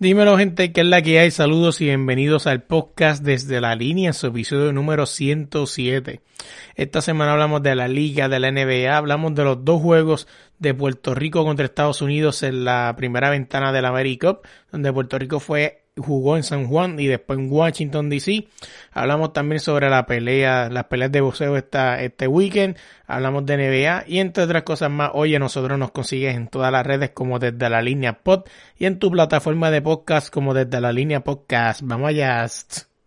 Dímelo gente, ¿qué es la que hay? Saludos y bienvenidos al podcast desde la línea, su episodio número 107. Esta semana hablamos de la liga, de la NBA, hablamos de los dos juegos de Puerto Rico contra Estados Unidos en la primera ventana de la Cup, donde Puerto Rico fue jugó en San Juan y después en Washington DC. Hablamos también sobre la pelea, las peleas de boxeo esta, este weekend. Hablamos de NBA y entre otras cosas más. Oye, nosotros nos consigues en todas las redes como desde la línea pod y en tu plataforma de podcast como desde la línea podcast. Vamos allá.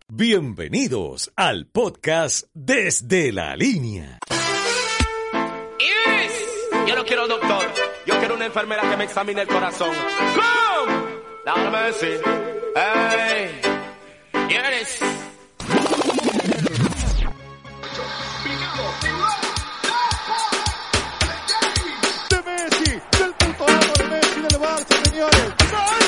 Bienvenidos al podcast desde la línea. Yo no quiero doctor, yo quiero una enfermera que me examine el corazón. ¡Come! Down mercy. It is. de Messi, del puto amo de Messi del Barça, señores.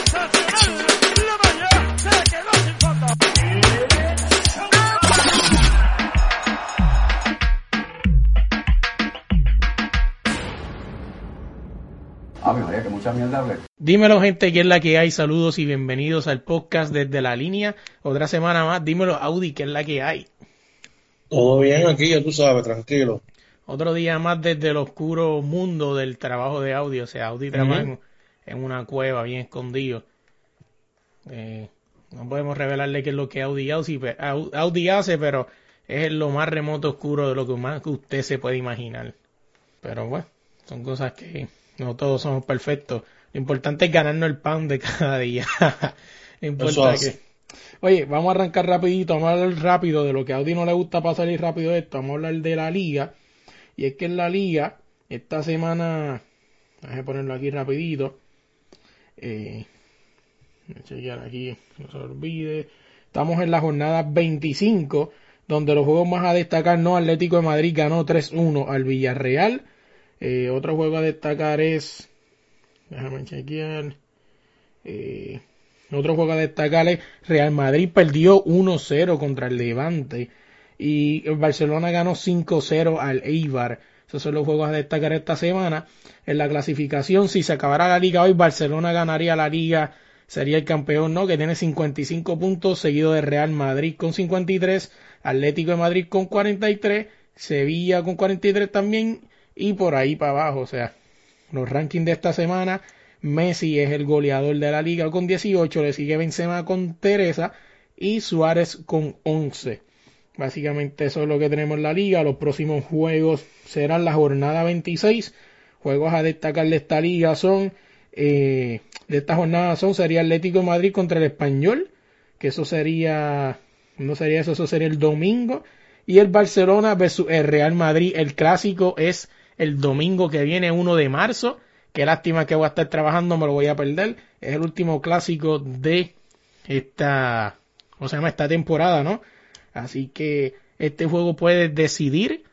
Ave María, que mucha mierda hablé. Dímelo gente, ¿qué es la que hay? Saludos y bienvenidos al podcast desde la línea. Otra semana más. Dímelo Audi, ¿qué es la que hay? Todo bien aquí, ya tú sabes, tranquilo. Otro día más desde el oscuro mundo del trabajo de Audi. O sea, Audi trabaja en, en una cueva bien escondido. Eh, no podemos revelarle qué es lo que Audi hace, pe- Au- Audi hace, pero es lo más remoto oscuro de lo que más que usted se puede imaginar. Pero bueno, son cosas que no todos somos perfectos. Lo importante es ganarnos el pan de cada día. No importa que- Oye, vamos a arrancar rapidito, vamos a hablar rápido de lo que a Audi no le gusta para salir rápido de esto. Vamos a hablar de la liga. Y es que en la liga, esta semana, déjame ponerlo aquí rapidito. Eh, chequear aquí, no se olvide. Estamos en la jornada 25, donde los juegos más a destacar, no, Atlético de Madrid ganó 3-1 al Villarreal. Eh, otro juego a destacar es, déjame chequear, eh, otro juego a destacar es Real Madrid perdió 1-0 contra el Levante y el Barcelona ganó 5-0 al Eibar. Esos son los juegos a destacar esta semana. En la clasificación, si se acabara la liga hoy, Barcelona ganaría la liga, sería el campeón, ¿no? Que tiene 55 puntos, seguido de Real Madrid con 53, Atlético de Madrid con 43, Sevilla con 43 también, y por ahí para abajo, o sea, los rankings de esta semana, Messi es el goleador de la liga con 18, le sigue Benzema con Teresa y Suárez con 11. Básicamente eso es lo que tenemos en la liga. Los próximos juegos serán la jornada 26. Juegos a destacar de esta liga son, eh, de esta jornada son, sería Atlético Madrid contra el Español, que eso sería, no sería eso, eso sería el domingo. Y el Barcelona versus el Real Madrid, el clásico es el domingo que viene, 1 de marzo. Qué lástima que voy a estar trabajando, me lo voy a perder. Es el último clásico de esta, ¿cómo se llama? Esta temporada, ¿no? Así que este juego puede decidir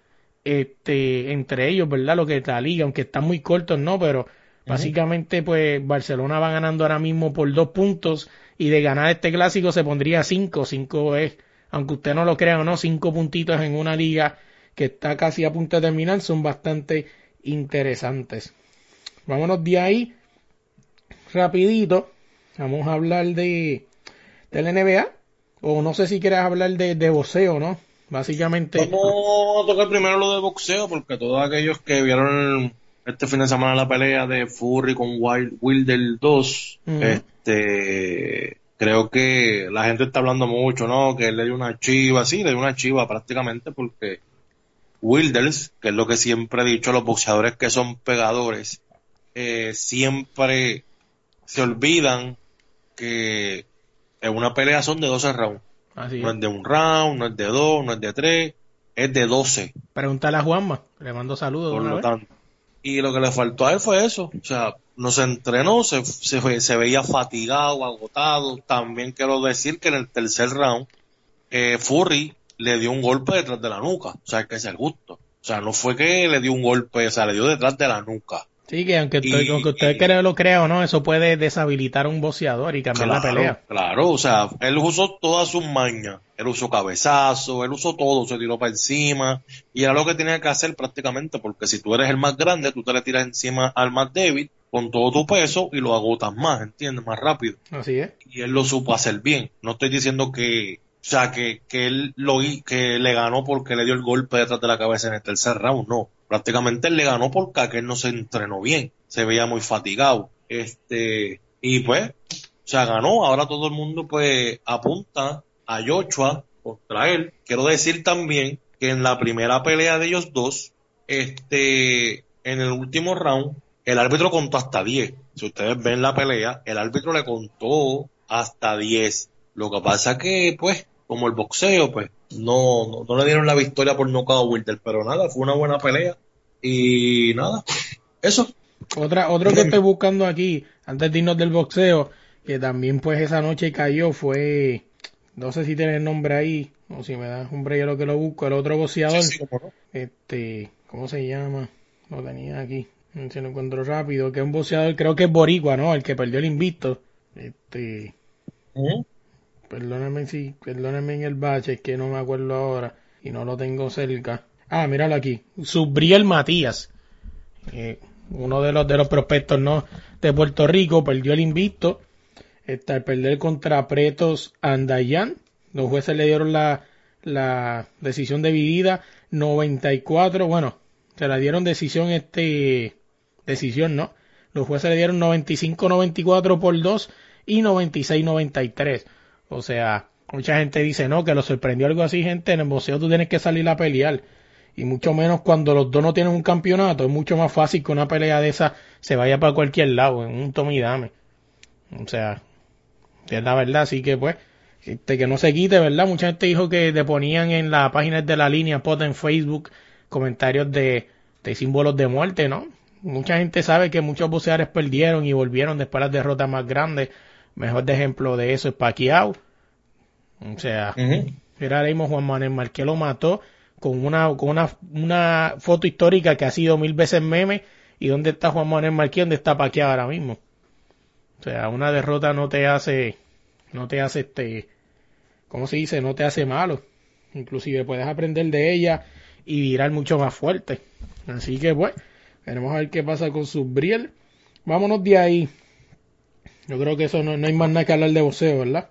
este, entre ellos, ¿verdad? Lo que es la liga, aunque están muy cortos, ¿no? Pero básicamente, pues Barcelona va ganando ahora mismo por dos puntos y de ganar este clásico se pondría cinco. Cinco es, aunque usted no lo crea o no, cinco puntitos en una liga que está casi a punto de terminar son bastante interesantes. Vámonos de ahí rapidito. Vamos a hablar de, de la NBA. O no sé si quieres hablar de, de boxeo, ¿no? Básicamente. Vamos a tocar primero lo de boxeo, porque todos aquellos que vieron este fin de semana la pelea de Furry con Wild, Wilder 2, Ujú. este, creo que la gente está hablando mucho, ¿no? Que él le dio una chiva, sí, le dio una chiva prácticamente, porque Wilders, que es lo que siempre he dicho a los boxeadores que son pegadores, eh, siempre se olvidan que en una pelea son de 12 rounds. Así No es. de un round, no es de dos, no es de tres, es de 12. Pregúntale a Juanma. Le mando saludos. Por lo tanto. Y lo que le faltó a él fue eso. O sea, no se entrenó, se, se, se veía fatigado, agotado. También quiero decir que en el tercer round, eh, Furry le dio un golpe detrás de la nuca, o sea, que es el gusto. O sea, no fue que le dio un golpe, o sea, le dio detrás de la nuca. Sí, que aunque, usted, aunque usted lo crea o no, eso puede deshabilitar a un boxeador y cambiar la pelea. Claro, o sea, él usó todas sus mañas. Él usó cabezazo, él usó todo, se tiró para encima. Y era lo que tenía que hacer prácticamente, porque si tú eres el más grande, tú te le tiras encima al más débil con todo tu peso y lo agotas más, ¿entiendes? Más rápido. Así es. Y él lo supo hacer bien. No estoy diciendo que, o sea, que, que él lo que le ganó porque le dio el golpe detrás de la cabeza en el tercer round, no prácticamente él le ganó porque aquel no se entrenó bien, se veía muy fatigado. Este, y pues, o sea, ganó, ahora todo el mundo pues apunta a Joshua contra él. Quiero decir también que en la primera pelea de ellos dos, este, en el último round, el árbitro contó hasta 10. Si ustedes ven la pelea, el árbitro le contó hasta 10. Lo que pasa que, pues, como el boxeo, pues, no, no, le dieron la victoria por nocaut a Wilder, pero nada, fue una buena pelea. Y nada, eso. Otra, otro que estoy buscando aquí, antes de irnos del boxeo, que también pues esa noche cayó, fue, no sé si tiene el nombre ahí, o si me das un yo lo que lo busco, el otro boxeador, este, ¿cómo se llama? Lo tenía aquí, si lo encuentro rápido, que es un boxeador, creo que es Boricua, ¿no? El que perdió el invicto. Este, Perdóname si, perdóname en el bache, es que no me acuerdo ahora y no lo tengo cerca. Ah, míralo aquí. Subriel Matías. Uno de los de los prospectos no de Puerto Rico perdió el invicto. Está el perder contra Pretos Andayan. Los jueces le dieron la, la decisión dividida 94. Bueno, se la dieron decisión este decisión, ¿no? Los jueces le dieron 95-94 por 2 y 96-93. O sea, mucha gente dice, no, que lo sorprendió algo así, gente, en el boxeo tú tienes que salir a pelear. Y mucho menos cuando los dos no tienen un campeonato, es mucho más fácil que una pelea de esa se vaya para cualquier lado, en un tome y dame. O sea, es la verdad, así que pues, este, que no se quite, ¿verdad? Mucha gente dijo que te ponían en la página de la línea pot en Facebook comentarios de, de símbolos de muerte, ¿no? Mucha gente sabe que muchos boxeadores perdieron y volvieron después de las derrotas más grandes Mejor de ejemplo de eso es Pacquiao. O sea, era ahora mismo Juan Manuel Marqués lo mató con una, con una, una foto histórica que ha sido mil veces meme. ¿Y dónde está Juan Manuel Marqués? ¿Dónde está Pacquiao ahora mismo? O sea, una derrota no te hace, no te hace este, ¿cómo se dice? No te hace malo. Inclusive puedes aprender de ella y virar mucho más fuerte. Así que bueno, veremos a ver qué pasa con Subriel. Vámonos de ahí yo creo que eso no, hay más nada que hablar de boxeo, ¿verdad?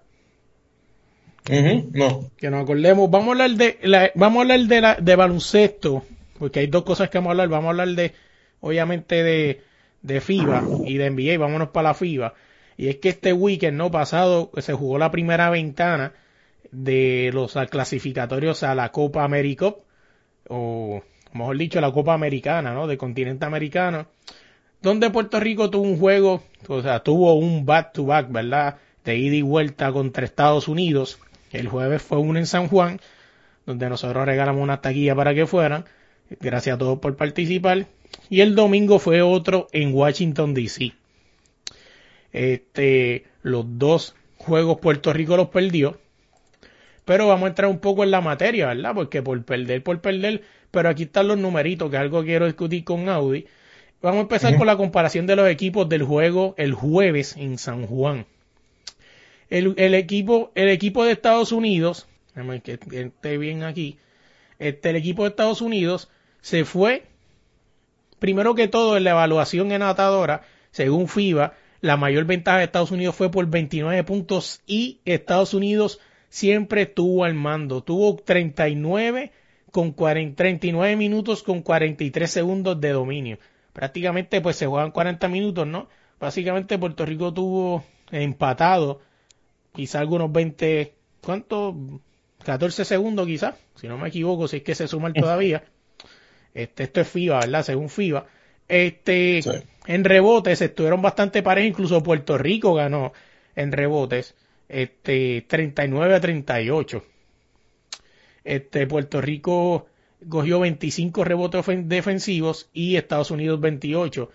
no. Que nos acordemos. Vamos a hablar de, la, vamos a hablar de, la, de baloncesto, porque hay dos cosas que vamos a hablar. Vamos a hablar de, obviamente, de, de FIBA y de NBA. Vámonos para la FIBA. Y es que este weekend no pasado se jugó la primera ventana de los clasificatorios a la Copa América, o mejor dicho, la Copa Americana, ¿no? De continente americano donde Puerto Rico tuvo un juego, o sea, tuvo un back-to-back, ¿verdad? De ida y vuelta contra Estados Unidos. El jueves fue uno en San Juan, donde nosotros regalamos una taquilla para que fueran. Gracias a todos por participar. Y el domingo fue otro en Washington, D.C. Este, los dos juegos Puerto Rico los perdió. Pero vamos a entrar un poco en la materia, ¿verdad? Porque por perder, por perder. Pero aquí están los numeritos, que algo quiero discutir con Audi. Vamos a empezar con la comparación de los equipos del juego el jueves en San Juan. El, equipo, el equipo de Estados Unidos, que esté bien aquí, este, el equipo de Estados Unidos se fue, primero que todo en la evaluación en atadora, según FIBA, la mayor ventaja de Estados Unidos fue por 29 puntos y Estados Unidos siempre estuvo al mando. Tuvo 39 con 40, 39 minutos con 43 segundos de dominio prácticamente pues se juegan 40 minutos, ¿no? Básicamente Puerto Rico tuvo empatado quizá algunos 20, ¿cuánto? 14 segundos quizás, si no me equivoco, si es que se suman todavía. Este, esto es FIBA, ¿verdad? Según FIBA. Este, en rebotes estuvieron bastante parejos, incluso Puerto Rico ganó en rebotes, este, 39 a 38. Este, Puerto Rico cogió 25 rebotes defensivos y Estados Unidos 28.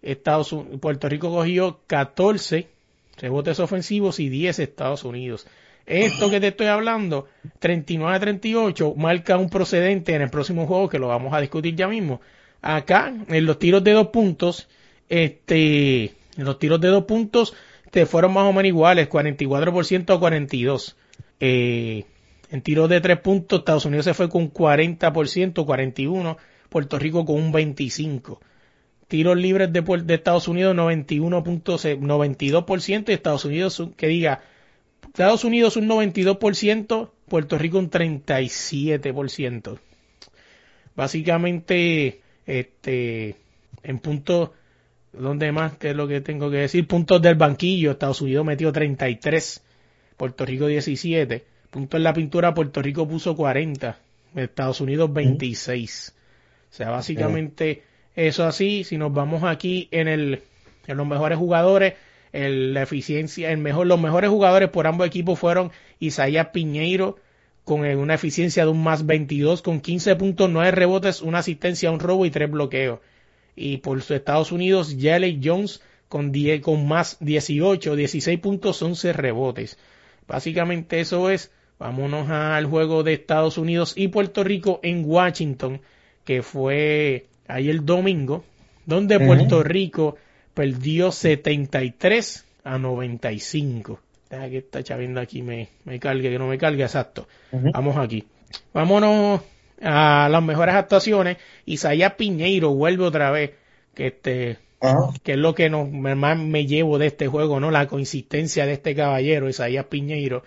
Estados Puerto Rico cogió 14 rebotes ofensivos y 10 Estados Unidos. Esto que te estoy hablando, 39 a 38, marca un procedente en el próximo juego que lo vamos a discutir ya mismo. Acá, en los tiros de dos puntos, este, en los tiros de dos puntos, te fueron más o menos iguales, 44% a 42. Eh, en tiros de tres puntos, Estados Unidos se fue con 40%, 41, Puerto Rico con un 25. Tiros libres de, Estados Unidos 91.92% y Estados Unidos que diga Estados Unidos un 92%, Puerto Rico un 37%. Básicamente, este, en puntos, ¿dónde más? ¿Qué es lo que tengo que decir? Puntos del banquillo, Estados Unidos metió 33, Puerto Rico 17. Puntos en la pintura, Puerto Rico puso 40, Estados Unidos 26. O sea, básicamente eso así, si nos vamos aquí en el, en los mejores jugadores, el, la eficiencia, el mejor, los mejores jugadores por ambos equipos fueron Isaías Piñeiro con una eficiencia de un más 22 con 15.9 rebotes, una asistencia, un robo y tres bloqueos. Y por Estados Unidos, Jelly Jones con, 10, con más 18, 16 puntos, 11 rebotes. Básicamente eso es. Vámonos al juego de Estados Unidos y Puerto Rico en Washington, que fue ahí el domingo, donde Puerto Rico perdió 73 a 95. Deja que esta chavienda aquí me, me cargue, que no me cargue, exacto. Vamos aquí. Vámonos a las mejores actuaciones. Isaías Piñeiro vuelve otra vez, que este, que es lo que nos, más me llevo de este juego, ¿no? La consistencia de este caballero, Isaías Piñeiro,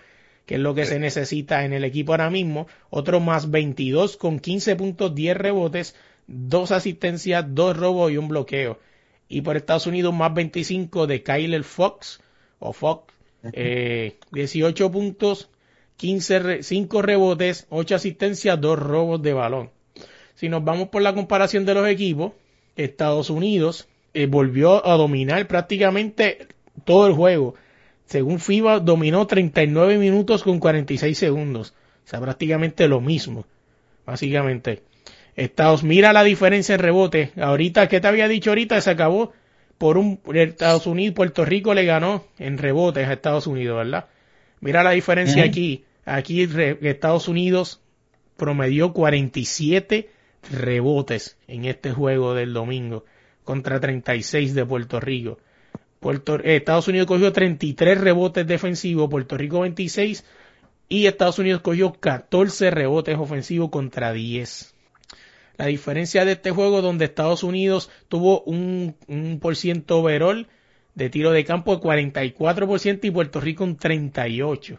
que es lo que se necesita en el equipo ahora mismo. Otro más 22 con 15 puntos, 10 rebotes, dos asistencias, dos robos y un bloqueo y por Estados Unidos más 25 de Kyler Fox o Fox, eh, 18 puntos, 15 5 rebotes, 8 asistencias, 2 robos de balón. Si nos vamos por la comparación de los equipos, Estados Unidos eh, volvió a dominar prácticamente todo el juego. Según FIBA, dominó 39 minutos con 46 segundos. O sea, prácticamente lo mismo. Básicamente. Estados, mira la diferencia en rebote. Ahorita, ¿qué te había dicho ahorita? Se acabó por un Estados Unidos, Puerto Rico le ganó en rebotes a Estados Unidos, ¿verdad? Mira la diferencia aquí. Aquí Estados Unidos promedió 47 rebotes en este juego del domingo contra 36 de Puerto Rico. Eh, Estados Unidos cogió 33 rebotes defensivos, Puerto Rico 26 y Estados Unidos cogió 14 rebotes ofensivos contra 10. La diferencia de este juego donde Estados Unidos tuvo un, por ciento overall de tiro de campo de 44% y Puerto Rico un 38%.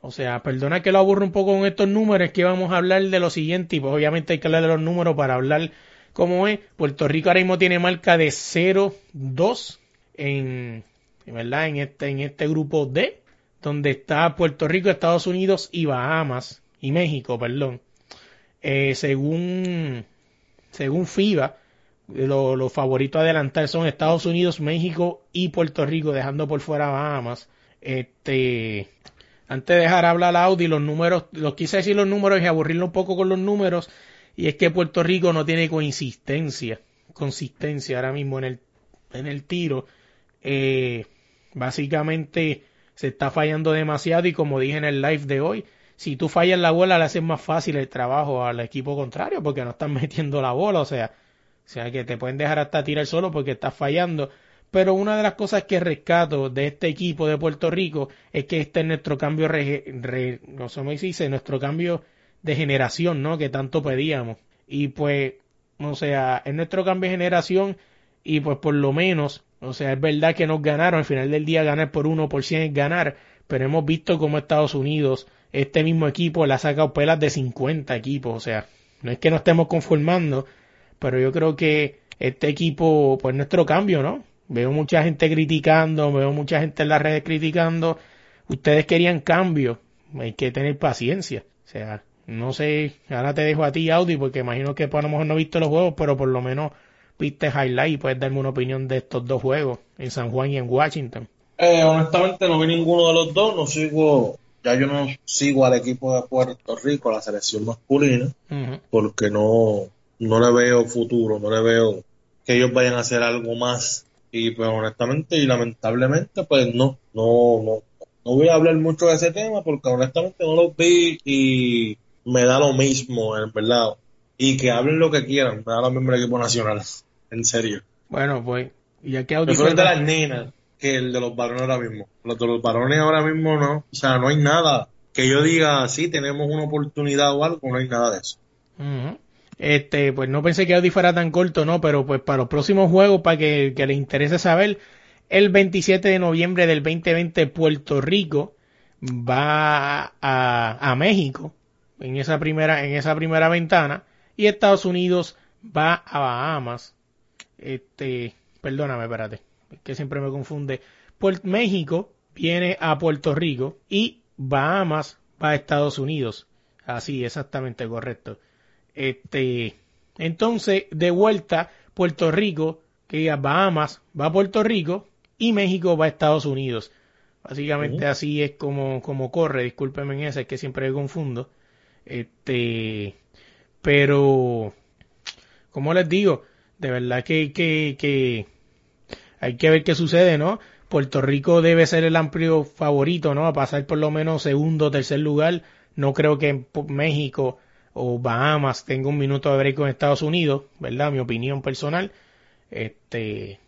O sea, perdona que lo aburro un poco con estos números, que vamos a hablar de lo siguiente y pues obviamente hay que hablar de los números para hablar cómo es. Puerto Rico ahora mismo tiene marca de 0-2 en, ¿verdad? En este, en este grupo D, donde está Puerto Rico, Estados Unidos y Bahamas, y México, perdón. Eh, según, según FIBA, los favoritos a adelantar son Estados Unidos, México y Puerto Rico, dejando por fuera Bahamas. Este, antes de dejar hablar a Audi, los números, los quise decir los números y aburrirlo un poco con los números, y es que Puerto Rico no tiene consistencia, consistencia ahora mismo en el, en el tiro. Eh, básicamente se está fallando demasiado y como dije en el live de hoy, si tú fallas la bola le haces más fácil el trabajo al equipo contrario porque no están metiendo la bola, o sea, o sea que te pueden dejar hasta tirar solo porque estás fallando. Pero una de las cosas que rescato de este equipo de Puerto Rico es que este es nuestro cambio, no sé cómo dice, nuestro cambio de generación, ¿no? Que tanto pedíamos. Y pues, o sea, es nuestro cambio de generación y pues por lo menos, o sea, es verdad que nos ganaron, al final del día ganar por uno por cien es ganar, pero hemos visto cómo Estados Unidos este mismo equipo le ha sacado pelas de 50 equipos. O sea, no es que no estemos conformando, pero yo creo que este equipo, pues nuestro cambio, ¿no? Veo mucha gente criticando, veo mucha gente en las redes criticando. Ustedes querían cambio, hay que tener paciencia. O sea, no sé, ahora te dejo a ti, Audi, porque imagino que pues, a lo mejor no he visto los juegos, pero por lo menos viste highlight y puedes darme una opinión de estos dos juegos, en San Juan y en Washington. Eh, honestamente no vi ninguno de los dos, no sigo ya yo no sigo al equipo de Puerto Rico, la selección masculina, porque no, no le veo futuro, no le veo que ellos vayan a hacer algo más. Y pues honestamente y lamentablemente, pues no, no, no, no voy a hablar mucho de ese tema porque honestamente no lo vi y me da lo mismo, en verdad. Y que hablen lo que quieran, me da lo mismo el equipo nacional, en serio. Bueno, pues, y aquí Audi Prefiero el de fue- las nenas que el de los varones ahora mismo. Los de los varones ahora mismo no, o sea, no hay nada que yo diga, sí, tenemos una oportunidad o algo, no hay nada de eso. Este, pues no pensé que Audi fuera tan corto, ¿no? Pero pues para los próximos juegos, para que, que les interese saber, el 27 de noviembre del 2020 Puerto Rico va a, a México en esa primera, en esa primera ventana y Estados Unidos va a Bahamas. Este, perdóname, espérate, es que siempre me confunde. México viene a Puerto Rico y Bahamas va a Estados Unidos. Así, exactamente correcto. Este, entonces, de vuelta, Puerto Rico, que diga Bahamas va a Puerto Rico y México va a Estados Unidos. Básicamente así es como, como corre, discúlpenme en esa, es que siempre me confundo. Este, pero, como les digo, de verdad que, que, que hay que ver qué sucede, ¿no? Puerto Rico debe ser el amplio favorito, ¿no? A pasar por lo menos segundo o tercer lugar. No creo que en México o Bahamas tenga un minuto de break con Estados Unidos, ¿verdad? Mi opinión personal. Este,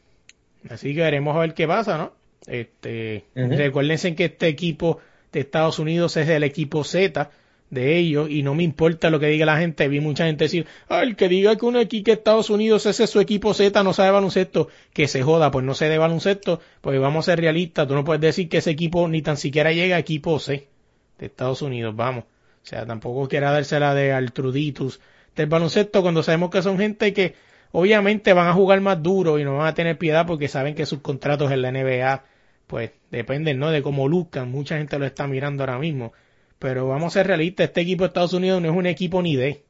así que veremos a ver qué pasa, ¿no? Este, recuérdense que este equipo de Estados Unidos es el equipo Z de ellos y no me importa lo que diga la gente. Vi mucha gente decir, ah, el que diga que un equipo que Estados Unidos ese es su equipo Z no sabe baloncesto, que se joda, pues no sé de baloncesto, pues vamos a ser realistas. Tú no puedes decir que ese equipo ni tan siquiera llega a equipo C de Estados Unidos, vamos. O sea, tampoco quiera dársela de Altruditus del baloncesto cuando sabemos que son gente que obviamente van a jugar más duro y no van a tener piedad porque saben que sus contratos en la NBA pues dependen, ¿no? De cómo luzcan. Mucha gente lo está mirando ahora mismo. Pero vamos a ser realistas, este equipo de Estados Unidos no es un equipo ni de.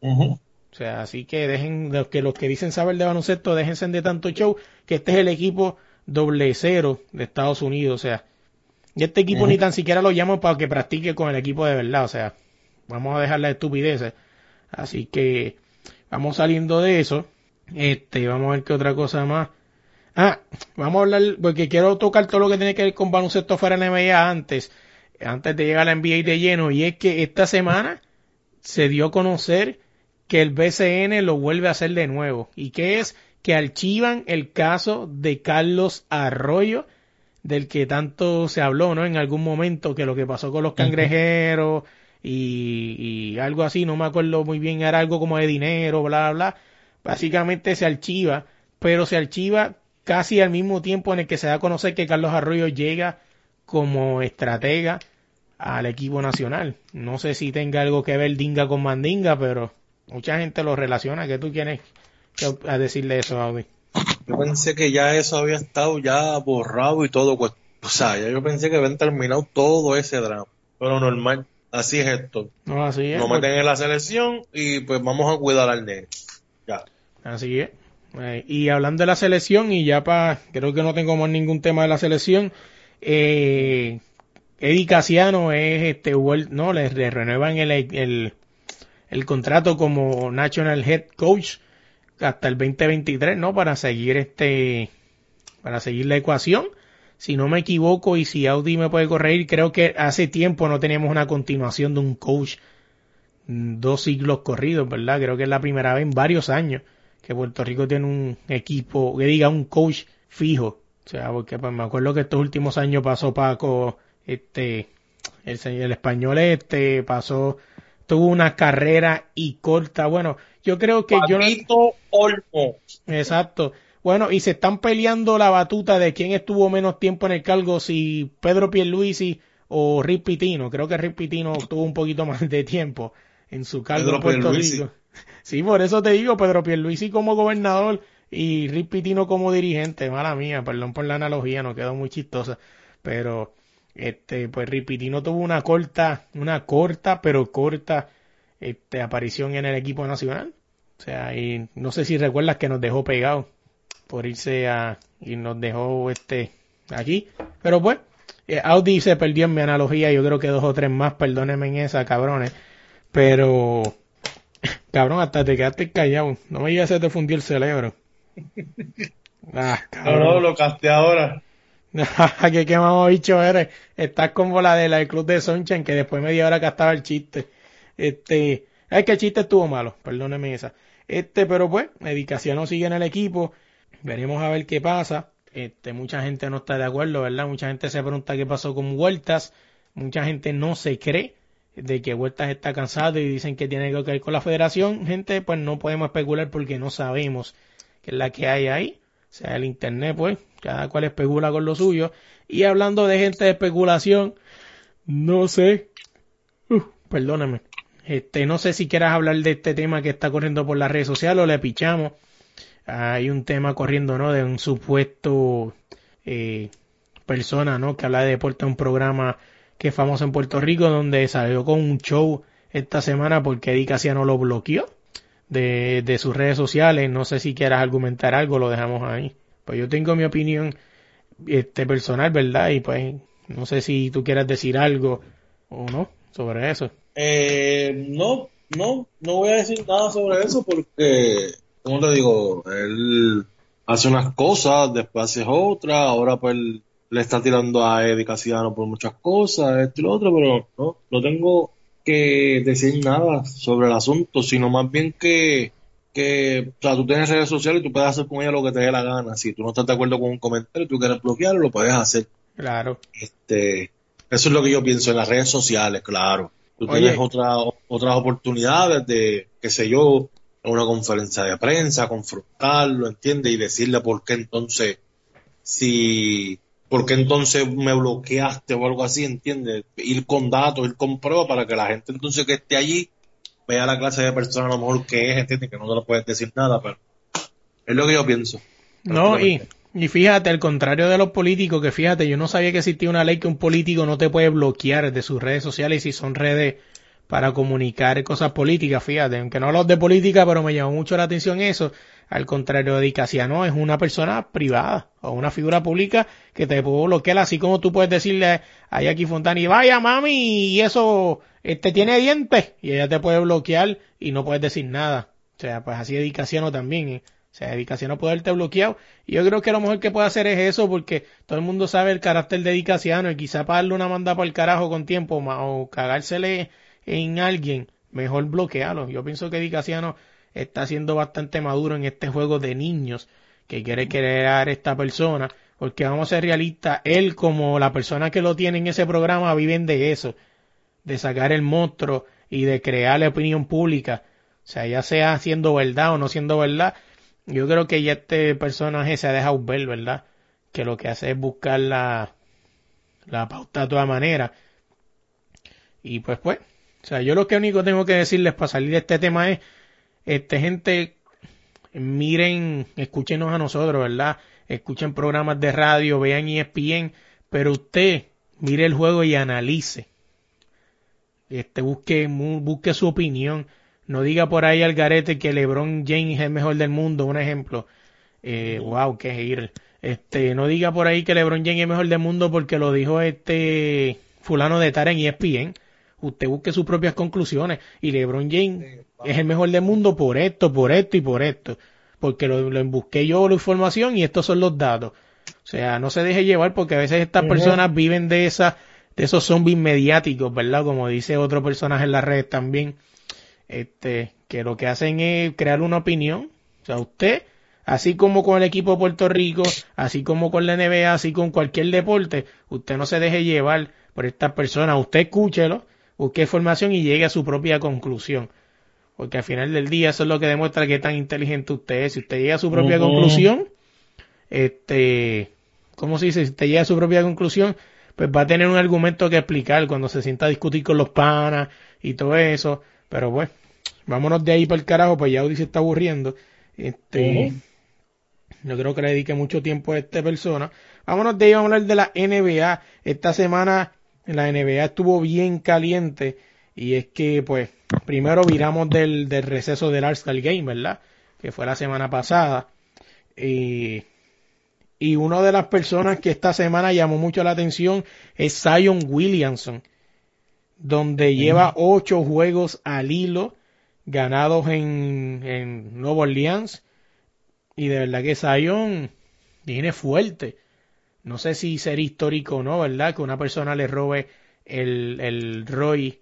O sea, así que dejen, los que los que dicen saber de baloncesto, déjense de tanto show, que este es el equipo doble cero de Estados Unidos, o sea, y este equipo ni tan siquiera lo llamo para que practique con el equipo de verdad, o sea, vamos a dejar las estupideces. Así que vamos saliendo de eso. Este, vamos a ver qué otra cosa más. Ah, vamos a hablar, porque quiero tocar todo lo que tiene que ver con baloncesto fuera de la NBA antes, antes de llegar a la NBA de lleno, y es que esta semana se dio a conocer que el BCN lo vuelve a hacer de nuevo, y que es que archivan el caso de Carlos Arroyo, del que tanto se habló, ¿no? En algún momento, que lo que pasó con los cangrejeros y, y algo así, no me acuerdo muy bien, era algo como de dinero, bla, bla, bla. Básicamente se archiva, pero se archiva casi al mismo tiempo en el que se da a conocer que Carlos Arroyo llega como estratega al equipo nacional. No sé si tenga algo que ver Dinga con Mandinga, pero mucha gente lo relaciona. ¿Qué tú tienes que a decirle eso, Audi? Yo pensé que ya eso había estado ya borrado y todo. pues, o sea, ya yo pensé que habían terminado todo ese drama. Pero normal, así es esto. No, así es. Nos pues, meten en la selección y pues vamos a cuidar al nene. Ya. Así es. Eh, y hablando de la selección, y ya para, creo que no tengo más ningún tema de la selección, eh, Eddie Casiano es este, no, le, renuevan el, el, el contrato como National Head Coach hasta el 2023, ¿no? Para seguir este, para seguir la ecuación. Si no me equivoco y si Audi me puede corregir, creo que hace tiempo no teníamos una continuación de un coach dos siglos corridos, ¿verdad? Creo que es la primera vez en varios años que Puerto Rico tiene un equipo, que diga un coach fijo. O sea, porque pues, me acuerdo que estos últimos años pasó Paco, este, el, señor- el español este, pasó, tuvo una carrera y corta. Bueno, yo creo que yo no, Olmo. Exacto. Bueno, y se están peleando la batuta de quién estuvo menos tiempo en el cargo, si Pedro Pierluisi o Rick Pitino. Creo que Rick Pitino tuvo un poquito más de tiempo en su cargo Pedro en Puerto Pierluisi. Rico. Sí, por eso te digo, Pedro Pierluisi como gobernador y Rick Pitino como dirigente. Mala mía, perdón por la analogía, no quedó muy chistosa. Pero, este, pues Rick Pitino tuvo una corta, una corta, pero corta, este, aparición en el equipo nacional. O sea, y no sé si recuerdas que nos dejó pegados por irse a y nos dejó este aquí. Pero pues, eh, Audi se perdió en mi analogía, yo creo que dos o tres más, perdónenme en esa, cabrones. Pero Cabrón, hasta te quedaste callado. No me digas se te fundió el cerebro. Ah, No, no, lo casté ahora. que qué mamá bicho eres. Estás como la de la del club de Sunshine, que después media hora gastaba el chiste. Este, es que el chiste estuvo malo, perdóneme esa. Este, pero pues, Edicaciano sigue en el equipo. Veremos a ver qué pasa. Este, mucha gente no está de acuerdo, ¿verdad? Mucha gente se pregunta qué pasó con Huertas. Mucha gente no se cree de que Huertas está cansado y dicen que tiene que ver con la federación. Gente, pues no podemos especular porque no sabemos qué es la que hay ahí. O sea, el internet, pues, cada cual especula con lo suyo. Y hablando de gente de especulación, no sé. Uh, perdóname. Este, no sé si quieras hablar de este tema que está corriendo por las redes sociales o le pichamos. Hay un tema corriendo, ¿no? De un supuesto eh, persona, ¿no? Que habla de deporte, un programa que es famoso en Puerto Rico, donde salió con un show esta semana porque Eddie Casiano lo bloqueó de, de sus redes sociales. No sé si quieras argumentar algo, lo dejamos ahí. Pues yo tengo mi opinión este personal, ¿verdad? Y pues no sé si tú quieras decir algo o no sobre eso. Eh, no, no, no voy a decir nada sobre eso porque, como te digo, él hace unas cosas, después hace otras, ahora pues le está tirando a Eddie Casiano por muchas cosas, esto y lo otro, pero no, no tengo que decir nada sobre el asunto, sino más bien que, que, o sea, tú tienes redes sociales y tú puedes hacer con ella lo que te dé la gana. Si tú no estás de acuerdo con un comentario y tú quieres bloquearlo, lo puedes hacer. Claro. Este, eso es lo que yo pienso en las redes sociales, claro. Tú Oye. tienes otra, otras oportunidades de, qué sé yo, en una conferencia de prensa, confrontarlo, ¿entiendes? Y decirle por qué entonces, si, por qué entonces me bloqueaste o algo así, ¿entiendes? Ir con datos, ir con pruebas para que la gente entonces que esté allí vea la clase de persona a lo mejor que es, ¿entiendes? Que no te lo puedes decir nada, pero es lo que yo pienso. No, y, y fíjate, al contrario de los políticos, que fíjate, yo no sabía que existía una ley que un político no te puede bloquear de sus redes sociales si son redes para comunicar cosas políticas, fíjate, aunque no hablo de política, pero me llamó mucho la atención eso. Al contrario de es una persona privada o una figura pública que te puede bloquear, así como tú puedes decirle a Jackie Fontani, vaya mami, y eso este tiene dientes, y ella te puede bloquear y no puedes decir nada. O sea, pues así es también. ¿eh? O sea, Edicaciano puede haberte bloqueado. Y yo creo que lo mejor que puede hacer es eso, porque todo el mundo sabe el carácter de Edicaciano y quizá para darle una manda para el carajo con tiempo o cagársele en alguien, mejor bloquearlo. Yo pienso que Edicaciano está siendo bastante maduro en este juego de niños que quiere crear esta persona, porque vamos a ser realistas, él como la persona que lo tiene en ese programa viven de eso, de sacar el monstruo y de crear la opinión pública. O sea, ya sea siendo verdad o no siendo verdad, yo creo que ya este personaje se ha dejado ver, ¿verdad? Que lo que hace es buscar la, la pauta de toda manera. Y pues, pues, o sea, yo lo que único tengo que decirles para salir de este tema es, este, gente, miren, escúchenos a nosotros, ¿verdad? Escuchen programas de radio, vean ESPN, pero usted mire el juego y analice. Este, busque, mu- busque su opinión. No diga por ahí al garete que LeBron James es el mejor del mundo, un ejemplo. Eh, wow, qué ir. Este, no diga por ahí que LeBron James es el mejor del mundo porque lo dijo este fulano de Tara en ESPN. Usted busque sus propias conclusiones y LeBron James es el mejor del mundo por esto, por esto y por esto. Porque lo, lo busqué yo la información y estos son los datos. O sea, no se deje llevar porque a veces estas personas viven de esa, de esos zombies mediáticos, ¿verdad? Como dice otro personaje en la red también. Este, que lo que hacen es crear una opinión. O sea, usted, así como con el equipo de Puerto Rico, así como con la NBA, así con cualquier deporte, usted no se deje llevar por estas personas. Usted escúchelo, busque información y llegue a su propia conclusión. Porque al final del día eso es lo que demuestra que tan inteligente usted es. Si usted llega a su propia conclusión, este, ¿cómo se dice? Si usted llega a su propia conclusión, pues va a tener un argumento que explicar cuando se sienta a discutir con los panas y todo eso. Pero pues, vámonos de ahí para el carajo, pues ya Audi se está aburriendo. Este, no creo que le dedique mucho tiempo a esta persona. Vámonos de ahí, vamos a hablar de la NBA. Esta semana la NBA estuvo bien caliente y es que, pues, primero viramos del, del receso del All-Star Game, ¿verdad? Que fue la semana pasada. Y, y una de las personas que esta semana llamó mucho la atención es Zion Williamson, donde lleva ocho juegos al hilo ganados en, en Nuevo Orleans. Y de verdad que Zion viene fuerte. No sé si sería histórico o no, ¿verdad? Que una persona le robe el, el Roy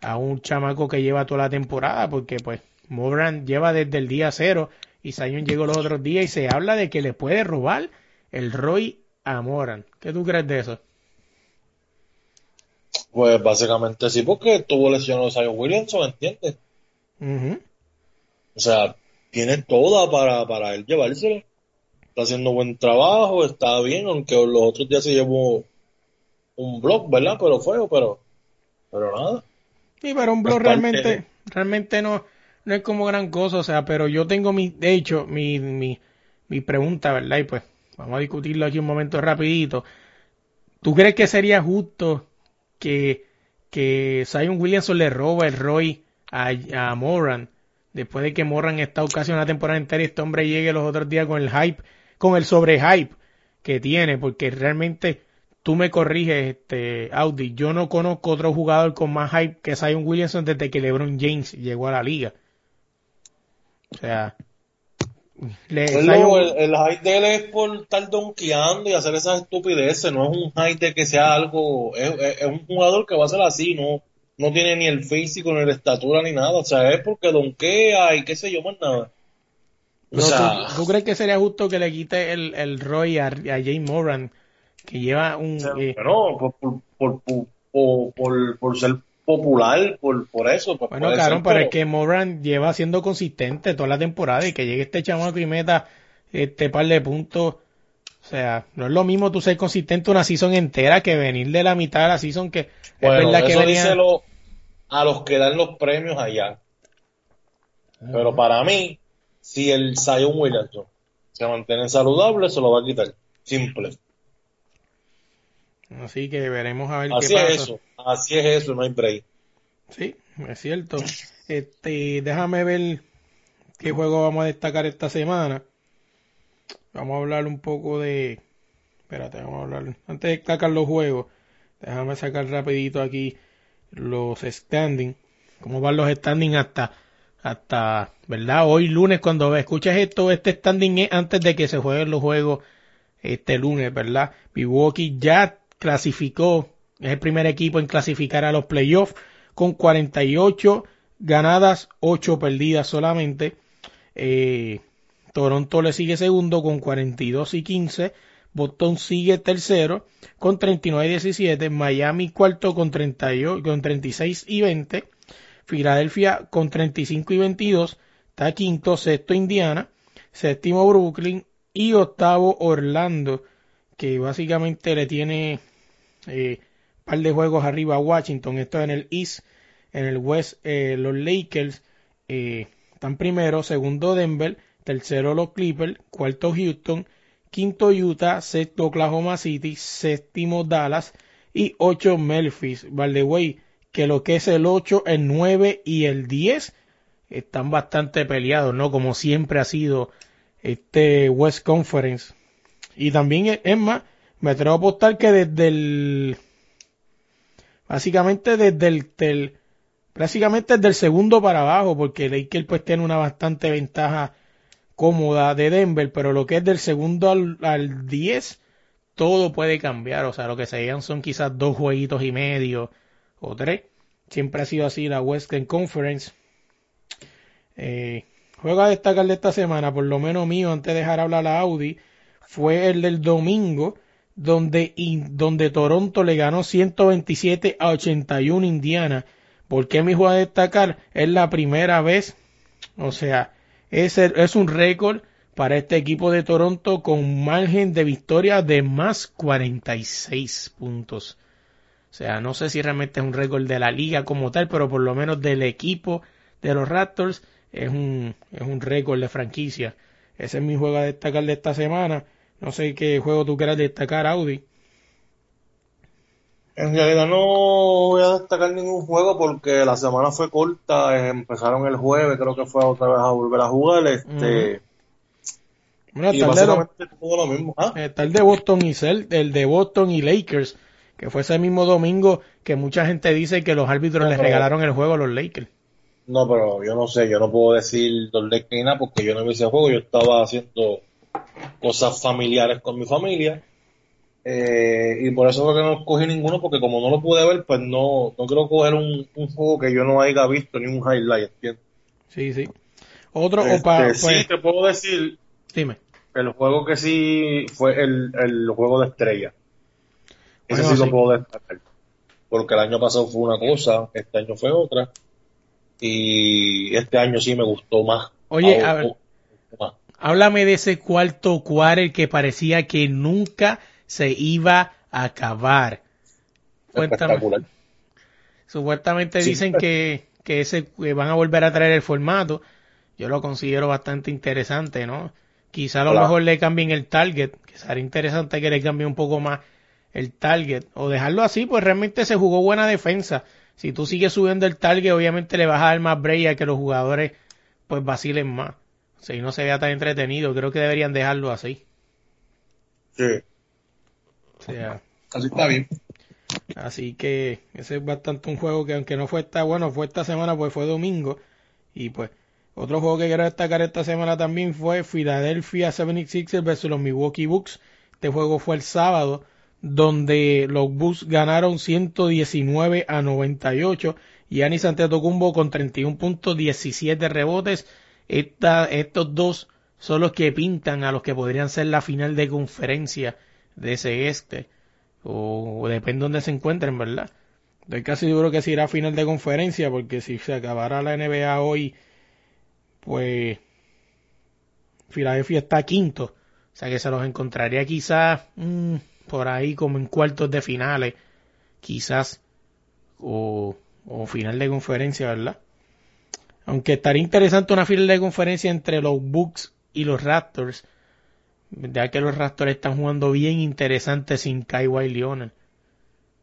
a un chamaco que lleva toda la temporada, porque pues Moran lleva desde el día cero y Zion llegó los otros días y se habla de que le puede robar el Roy a Moran. ¿Qué tú crees de eso? Pues básicamente sí, porque tuvo lesionado Zion Williamson, ¿entiendes? O sea, tiene toda para, para él llevárselo. Está haciendo buen trabajo, está bien, aunque los otros días se llevó un blog, ¿verdad? Pero feo, pero, pero nada. Sí, pero un blog Es realmente, realmente no, no es como gran cosa, o sea, pero yo tengo mi, de hecho, mi, mi, mi pregunta, ¿verdad? Y pues, vamos a discutirlo aquí un momento rapidito. ¿Tú crees que sería justo que, que Zion Williamson le roba el Roy a, a Moran después de que Moran está casi una temporada entera y este hombre llegue los otros días con el hype, con el sobrehype que tiene? Porque realmente tú me corriges, este, Audi, yo no conozco otro jugador con más hype que Zion Williamson desde que LeBron James llegó a la liga. O sea, le, Zion- el, el hype de él es por estar donkeando y hacer esas estupideces, no es un hype de que sea algo, es, es- es un jugador que va a ser así, no, no tiene ni el físico, ni la estatura, ni nada, o sea, es porque donkea y qué sé yo, más nada. O pero sea, ¿tú, tú crees que sería justo que le quite el, el Roy a, a Jay Moran, que lleva un... eh, no, por, por, por, por, por, por ser popular, por, por eso. pues Bueno, claro, pero es que Moran lleva siendo consistente toda la temporada y que llegue este chamaco y meta este par de puntos. O sea, no es lo mismo tú ser consistente una season entera que venir de la mitad de la season que Bueno, es verdad que eso venía... díselo a los que dan los premios allá. Pero para mí, si el Zion Williamson se mantiene saludable, se lo va a quitar. Simple. Así que veremos a ver Así qué es pasa. eso. Así es eso, no hay break. Sí, es cierto. Este, déjame ver qué juego vamos a destacar esta semana. Vamos a hablar un poco de... Espérate, vamos a hablar... Antes de destacar los juegos, déjame sacar rapidito aquí los standings. ¿Cómo van los standings hasta, hasta, verdad? Hoy lunes cuando escuches esto, este standing es antes de que se jueguen los juegos este lunes, ¿verdad? Milwaukee ya clasificó, es el primer equipo en clasificar a los playoffs con 48 ganadas, 8 perdidas solamente. Eh, Toronto le sigue segundo con 42 y 15. Boston sigue tercero con 39 y 17. Miami cuarto con, 38, con 36 y 20. Filadelfia con 35 y 22. Está quinto, sexto Indiana. Séptimo Brooklyn. Y octavo Orlando. Que básicamente le tiene eh, par de juegos arriba a Washington. Esto en el East. En el West eh, los Lakers eh, están primero. Segundo Denver. Tercero los Clippers. Cuarto Houston. Quinto Utah. Sexto Oklahoma City. Séptimo Dallas. Y ocho Memphis. By the way, que lo que es el 8, el 9 y el 10 están bastante peleados, ¿no? Como siempre ha sido este West Conference. Y también, es más, me atrevo a apostar que desde el... Básicamente desde el... del- desde el segundo para abajo, porque Lakers pues tiene una bastante ventaja cómoda de Denver, pero lo que es del segundo al, al 10, todo puede cambiar. O sea, lo que se llegan son quizás dos jueguitos y medio o tres. Siempre ha sido así la Western Conference. Eh, juego a destacar de esta semana, por lo menos mío, antes de dejar hablar a Audi, fue el del domingo, donde, donde Toronto le ganó 127 a 81 Indiana. ¿Por qué mi juego a destacar? Es la primera vez, o sea, es, el- es un récord para este equipo de Toronto con margen de victoria de más 46 puntos. O sea, no sé si realmente es un récord de la liga como tal, pero por lo menos del equipo de los Raptors es un, es un récord de franquicia. Ese es mi juego a destacar de esta semana. No sé qué juego tú quieras destacar, Audi. En realidad no voy a destacar ningún juego porque la semana fue corta, empezaron el jueves, creo que fue otra vez a volver a jugar, este, Bueno, y de, básicamente todo lo mismo. ¿Ah? está el de Boston y Cel- el de Boston y Lakers, que fue ese mismo domingo que mucha gente dice que los árbitros No, les regalaron el juego a los Lakers. No, pero yo no sé, yo no puedo decir dos de esquina porque yo no vi ese juego, yo estaba haciendo cosas familiares con mi familia. Eh, y por eso creo que no cogí ninguno, porque como no lo pude ver, pues no, no quiero coger un, un juego que yo no haya visto ni un highlight, ¿entiendes? Sí, sí. Otro, o Este, pa- sí, pues, te puedo decir dime. el juego que sí fue el, el juego de estrella. Ese Bueno, sí, sí. lo puedo destacar. Porque el año pasado fue una cosa, este año fue otra. Y este año sí me gustó más. Oye, a ver. más. Háblame de ese cuarto quarter que parecía que nunca se iba a acabar. Cuéntame. Supuestamente Sí. dicen que, que ese que van a volver a traer el formato. Yo lo considero bastante interesante, ¿no? Quizá a lo Claro. mejor le cambien el target, que sería interesante que le cambie un poco más el target. O dejarlo así, pues realmente se jugó buena defensa. Si tú sigues subiendo el target, obviamente le vas a dar más break a que los jugadores pues vacilen más. Si no se vea tan entretenido, creo que deberían dejarlo así. Sí, O sea, así está bien. Así que ese es bastante un juego que aunque no fue esta, bueno, fue esta semana, pues fue domingo. Y pues otro juego que quiero destacar esta semana también fue Philadelphia 76ers versus los Milwaukee Bucks. Este juego fue el sábado, donde los Bucks ganaron 119 a 98. Y Anis Antetokounmpo con 31 puntos, 17 rebotes. Esta- estos dos son los que pintan a los que podrían ser la final de conferencia de ese este o, depende de dónde se encuentren, ¿verdad? Estoy casi seguro que se irá final de conferencia, porque si se acabara la NBA hoy, pues Filadelfia está quinto, o sea que se los encontraría quizás mm, por ahí como en cuartos de finales, quizás, o, o final de conferencia, ¿verdad? Aunque estaría interesante una final de conferencia entre los Bucks y los Raptors, ya que los Raptors están jugando bien interesante sin Kawhi Leonard.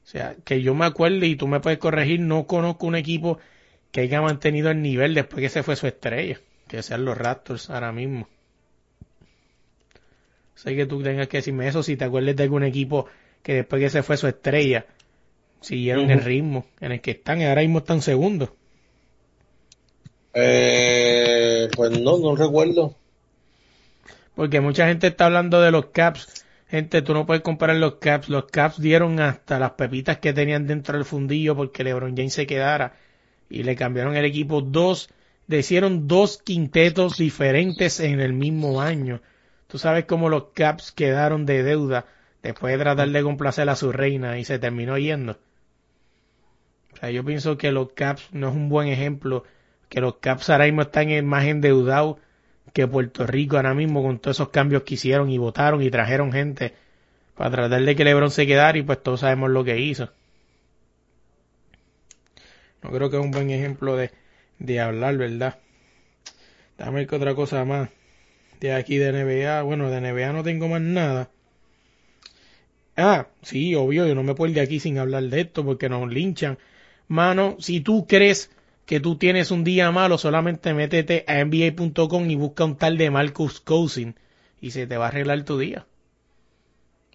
O sea, que yo me acuerdo y tú me puedes corregir, no conozco un equipo que haya mantenido el nivel después que se fue su estrella, que sean los Raptors ahora mismo. Sé que tú tengas que decirme eso si te acuerdas de algún equipo que después que se fue su estrella siguieron el ritmo en el que están y ahora mismo están segundos. Eh, pues no, no recuerdo. Porque mucha gente está hablando de los Caps. Gente, tú no puedes comparar los Caps. Los Caps dieron hasta las pepitas que tenían dentro del fundillo porque LeBron James se quedara. Y le cambiaron el equipo dos. Le hicieron dos quintetos diferentes en el mismo año. Tú sabes cómo los Caps quedaron de deuda después de tratar de complacer a su reina y se terminó yendo. O sea, yo pienso que los Caps no es un buen ejemplo. Que los Caps ahora mismo están más endeudados que Puerto Rico ahora mismo con todos esos cambios que hicieron y votaron y trajeron gente para tratar de que LeBron se quedara y pues todos sabemos lo que hizo. No creo que es un buen ejemplo de, de hablar, ¿verdad? Dame qué otra cosa más de aquí de NBA. Bueno, de NBA no tengo más nada. Ah, sí, obvio, yo no me puedo ir de aquí sin hablar de esto porque nos linchan. Mano, si tú crees que tú tienes un día malo, solamente métete a NBA.com y busca un tal de Marcus Cousin y se te va a arreglar tu día.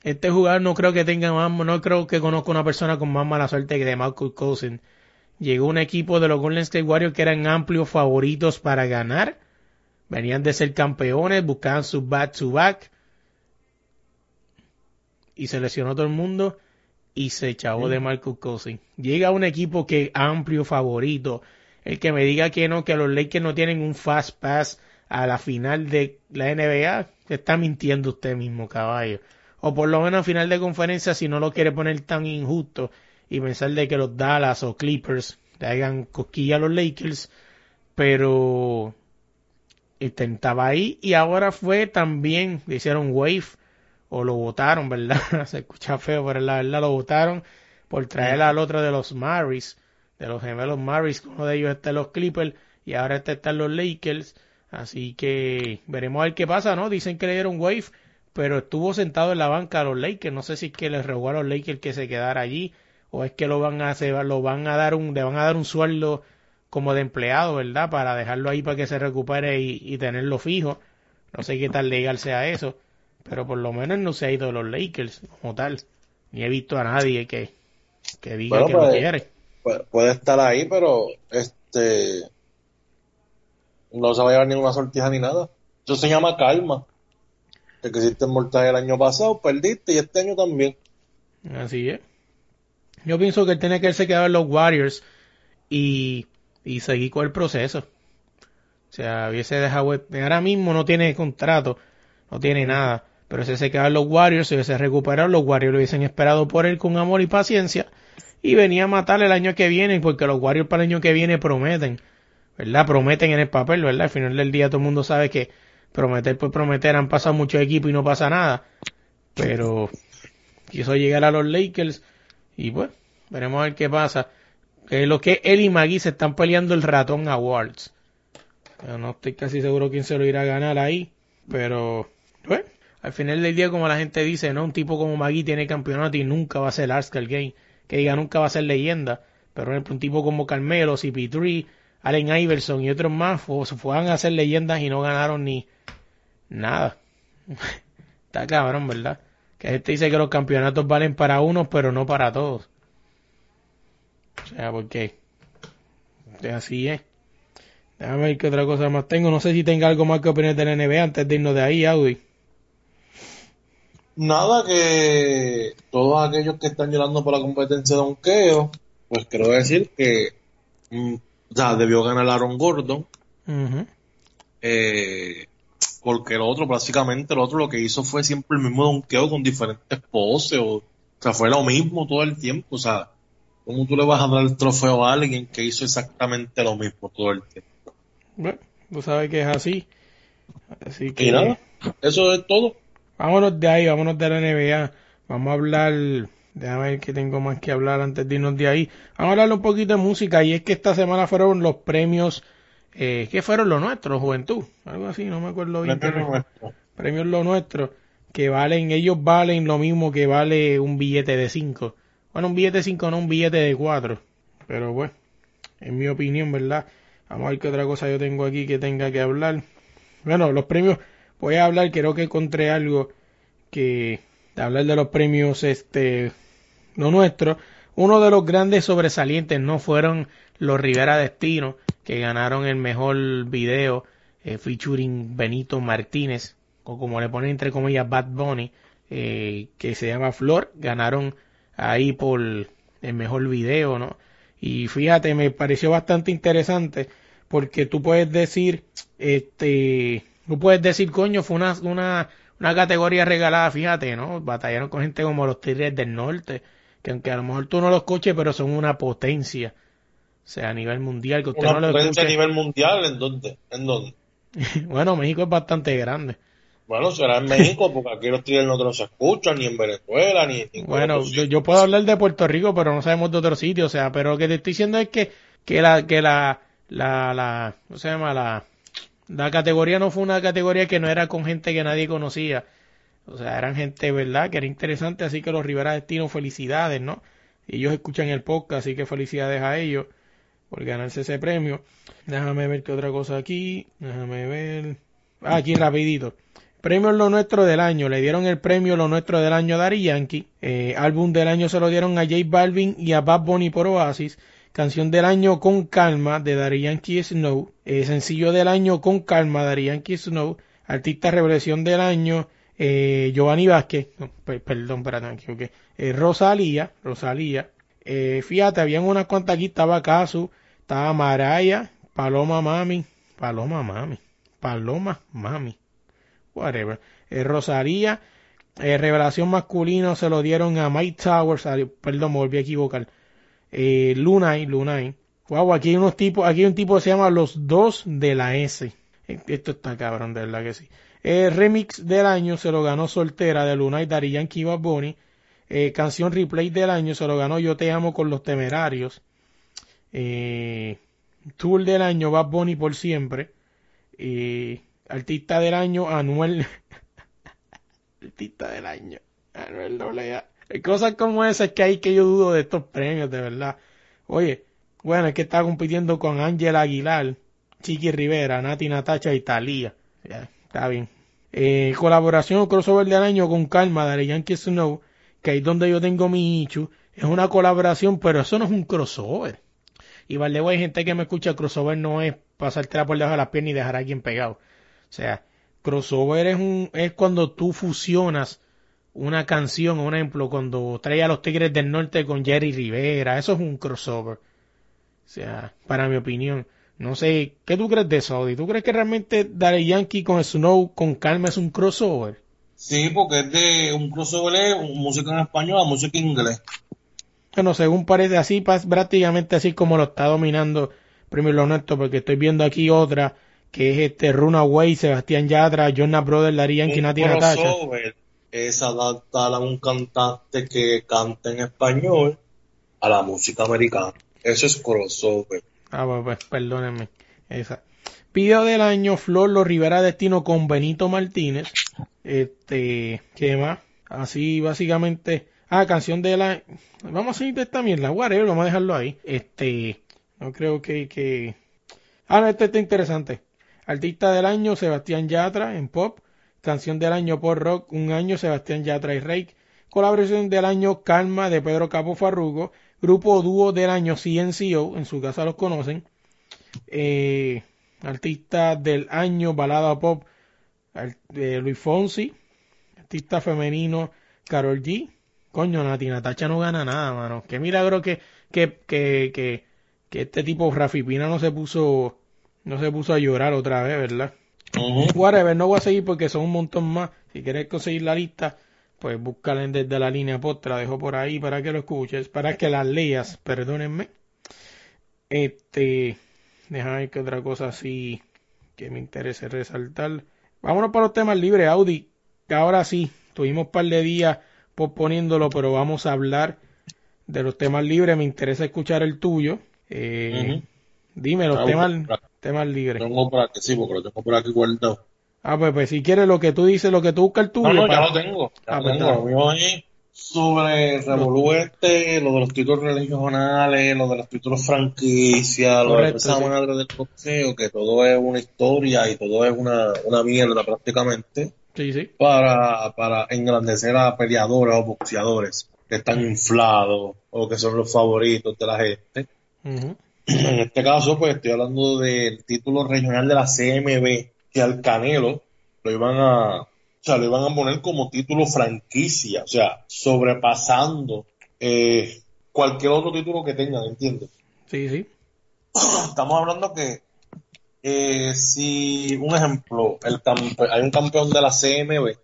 Este jugador no creo que tenga más, no creo que conozca una persona con más mala suerte que de Marcus Cousin. Llegó un equipo de los Golden State Warriors que eran amplios favoritos para ganar. Venían de ser campeones, buscaban su back to back. Y se lesionó todo el mundo y se echó de Marcus Cousins. Llega un equipo que amplio favorito. El que me diga que no, que los Lakers no tienen un fast pass a la final de la NBA, se está mintiendo usted mismo, caballo. O por lo menos a final de conferencia, si no lo quiere poner tan injusto y pensar de que los Dallas o Clippers le hagan cosquilla a los Lakers, pero intentaba ahí y ahora fue también, le hicieron wave o lo votaron, ¿verdad? Se escucha feo, pero la verdad lo votaron por traer al otro de los Maris, de los gemelos Maris, uno de ellos está en los Clippers y ahora este está en los Lakers, así que veremos a ver qué pasa, ¿no? Dicen que le dieron wave, pero estuvo sentado en la banca a los Lakers, no sé si es que les rogó a los Lakers que se quedara allí o es que lo van a hacer, lo van a dar un, le van a dar un sueldo como de empleado, ¿verdad? Para dejarlo ahí para que se recupere y, y tenerlo fijo. No sé qué tan legal sea eso, pero por lo menos no se ha ido de los Lakers como tal. Ni he visto a nadie que, que diga Bueno, que lo pues, quiere. Pu- puede estar ahí, pero este No se va a llevar ninguna sortija ni nada. Eso se llama calma. El que hiciste mortal el año pasado, perdiste y este año también. Así es. Yo pienso que él tiene que irse quedar en los Warriors y, y seguir con el proceso. O sea, hubiese dejado. Ahora mismo no tiene contrato, no tiene nada. Pero si se quedan los Warriors, si hubiese recuperado, los Warriors lo hubiesen esperado por él con amor y paciencia. Y venía a matar el año que viene, porque los Warriors para el año que viene prometen. ¿Verdad? Prometen en el papel, ¿verdad? Al final del día todo el mundo sabe que prometer por prometer han pasado muchos equipos y no pasa nada. Pero quiso llegar a los Lakers y pues, veremos a ver qué pasa. Eh, lo que él y Magui se están peleando el ratón Awards. Yo no estoy casi seguro quién se lo irá a ganar ahí, pero bueno, al final del día como la gente dice, no, un tipo como Magui tiene campeonato y nunca va a ser Arsenal Game, que diga nunca va a ser leyenda, pero un tipo como Carmelo, CP3, Allen Iverson y otros más fueron a ser leyendas y no ganaron ni nada. Está cabrón, ¿verdad? Que gente dice que los campeonatos valen para unos, pero no para todos. O sea, porque así es. Déjame ver qué otra cosa más tengo. No sé si tenga algo más que opinar de la NBA antes de irnos de ahí, Audi. Nada, que todos aquellos que están llorando por la competencia de donkeo, pues quiero decir que mm, ya debió ganar Aaron Gordon. eh, porque el otro, básicamente, el otro lo que hizo fue siempre el mismo donkeo con diferentes poses. O, sea, fue lo mismo todo el tiempo. O sea, ¿cómo tú le vas a dar el trofeo a alguien que hizo exactamente lo mismo todo el tiempo? Bueno, tú sabes que es así. Así que. Y nada, eso es todo. Vámonos de ahí, vámonos de la NBA. Vamos a hablar. Déjame ver que tengo más que hablar antes de irnos de ahí. Vamos a hablar un poquito de música. Y es que esta semana fueron los premios. Eh, ¿Qué fueron los nuestros, Juventud? Algo así, no me acuerdo bien. Premios Premios los nuestros. Que valen, ellos valen lo mismo que vale un billete de 5. Bueno, un billete de 5, no un billete de 4. Pero bueno, en mi opinión, ¿verdad? Vamos a ver qué otra cosa yo tengo aquí que tenga que hablar. Bueno, los premios, voy a hablar, creo que encontré algo que hablar de los premios, este, no nuestro. Uno de los grandes sobresalientes no fueron los Rivera Destino, que ganaron el mejor video eh, featuring Benito Martínez, o como le ponen entre comillas Bad Bunny, eh, que se llama Flor, ganaron ahí por el mejor video, ¿no? Y fíjate, me pareció bastante interesante porque tú puedes decir, este, tú puedes decir, coño, fue una, una, una categoría regalada, fíjate, ¿no? Batallaron con gente como los Tigres del Norte, que aunque a lo mejor tú no los escuches, pero son una potencia. O sea, a nivel mundial, que usted Una no lo potencia escuche. a nivel mundial, ¿en dónde? ¿En dónde? bueno, México es bastante grande. Bueno, será en México, porque aquí los Tigres no se escuchan, ni en Venezuela, ni en ningún Bueno, otro yo, sitio. yo puedo hablar de Puerto Rico, pero no sabemos de otro sitio, o sea, pero lo que te estoy diciendo es que, que la, que la, la, la, ¿cómo se llama? La, la categoría no fue una categoría que no era con gente que nadie conocía. O sea, eran gente, ¿verdad? Que era interesante, así que los Rivera Destino, felicidades, ¿no? Ellos escuchan el podcast, así que felicidades a ellos por ganarse ese premio. Déjame ver qué otra cosa aquí. Déjame ver. Ah, aquí rapidito. Premio Lo Nuestro del Año. Le dieron el premio Lo Nuestro del Año a Daddy Yankee. Eh, álbum del año se lo dieron a J Balvin y a Bad Bunny por Oasis. Canción del año Con Calma de Daddy Yankee Snow. Eh, sencillo del año Con Calma Daddy Yankee Snow. Artista Revelación del año eh, Giovanni Vázquez. Perdón, equivoqué. Eh, Rosalía. Rosalía. Fíjate, habían unas cuantas aquí. Estaba Casu. Estaba Maraya. Paloma Mami. Paloma Mami. Paloma Mami whatever. Eh, Rosalía, eh, revelación masculino se lo dieron a Mike Towers, perdón, me volví a equivocar. Eh, Lunay, Lunay. Wow, aquí hay unos tipos, aquí hay un tipo que se llama Los Dos de la S. Eh, Esto está cabrón, de verdad que sí. Eh, remix del año se lo ganó Soltera de Lunay, Dari Yankee y Bad Bunny. Canción replay del año se lo ganó Yo Te Amo con los Temerarios. Eh, tour del año Bad Bunny por siempre. Artista del año Anuel. artista del año Anuel Doblea. Cosas como esas que hay que yo dudo de estos premios, de verdad. Oye, bueno, es que está compitiendo con Ángela Aguilar, Chiqui Rivera, Nati Natacha y Talía. Ya, está bien. Eh, colaboración o crossover del año con Calma de Yankee Snow, que ahí donde yo tengo mi Ichu. Es una colaboración, pero eso no es un crossover. Y vale, hay gente que me escucha, crossover no es pasártela por debajo de las piernas y dejar a alguien pegado. O sea, crossover es un, es cuando tú fusionas una canción, un ejemplo, cuando trae a los Tigres del Norte con Jerry Rivera, eso es un crossover. O sea, para mi opinión. No sé, ¿qué tú crees de eso, Audi? ¿Tú crees que realmente Daddy Yankee con Snow con calma es un crossover? Sí, porque es de un crossover es música en español a música en inglés. Bueno, según parece así, prácticamente así como lo está dominando Primero Honesto, porque estoy viendo aquí otra que es este Runaway, Sebastián Yatra, Jonah Brother, Daddy Yankee, Nati Natasha. es adaptar a un cantante que canta en español a la música americana. Eso es crossover. Ah, pues, pues perdónenme. Esa. Pido del año, Flor Los Rivera Destino con Benito Martínez. Este, ¿qué más? Así, básicamente. Ah, canción de la. Vamos a seguir de esta mierda, whatever, vamos a dejarlo ahí. Este, no creo que. que... Ah, no, este está interesante. Artista del año, Sebastián Yatra en pop. Canción del año por rock, un año, Sebastián Yatra y Rake. Colaboración del año, Calma de Pedro Capo Farrugo. Grupo dúo del año, CNCO, en su casa los conocen. Eh, artista del año, balada pop, de Luis Fonsi. Artista femenino, Carol G. Coño, Nati Natacha no gana nada, mano. Qué milagro que, que, que, que, que este tipo Rafi Pina no se puso, no se puso a llorar otra vez, ¿verdad? Whatever, no voy a seguir porque son un montón más. Si quieres conseguir la lista, pues búscala desde la línea post, te la dejo por ahí para que lo escuches, para que la leas, perdónenme. Este, déjame ver que otra cosa así que me interese resaltar. Vámonos para los temas libres, Audi. Ahora sí, tuvimos un par de días posponiéndolo, pero vamos a hablar de los temas libres. Me interesa escuchar el tuyo. Eh, Dime los temas, temas libres. Tengo por aquí, sí, porque lo tengo por aquí guardado. Ah, pues, pues si quieres lo que tú dices, lo que tú buscas el tuyo. No, no, ya lo tengo. Ya ah, lo pues, tengo. sobre Revolú este, lo de los títulos religionales, lo de los títulos franquicia, lo de esa madre del boxeo, que todo es una historia y todo es una, una mierda prácticamente. Sí, sí. Para, para engrandecer a peleadores o boxeadores que están inflados o que son los favoritos de la gente. En este caso, pues estoy hablando del título regional de la CMB, que al Canelo lo iban a, o sea, lo iban a poner como título franquicia, o sea, sobrepasando eh, cualquier otro título que tengan, ¿entiendes? Sí, sí. Estamos hablando que eh, si, un ejemplo, el hay un campeón de la CMB,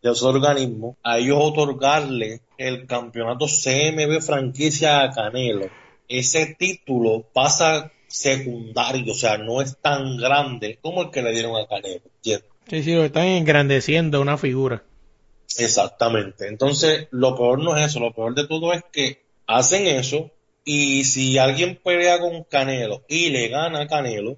de esos organismos, a ellos otorgarle el campeonato CMB franquicia a Canelo, ese título pasa secundario, o sea, no es tan grande como el que le dieron a Canelo. Sí, sí, lo están engrandeciendo una figura. Exactamente. Entonces, lo peor no es eso, lo peor de todo es que hacen eso y si alguien pelea con Canelo y le gana a Canelo,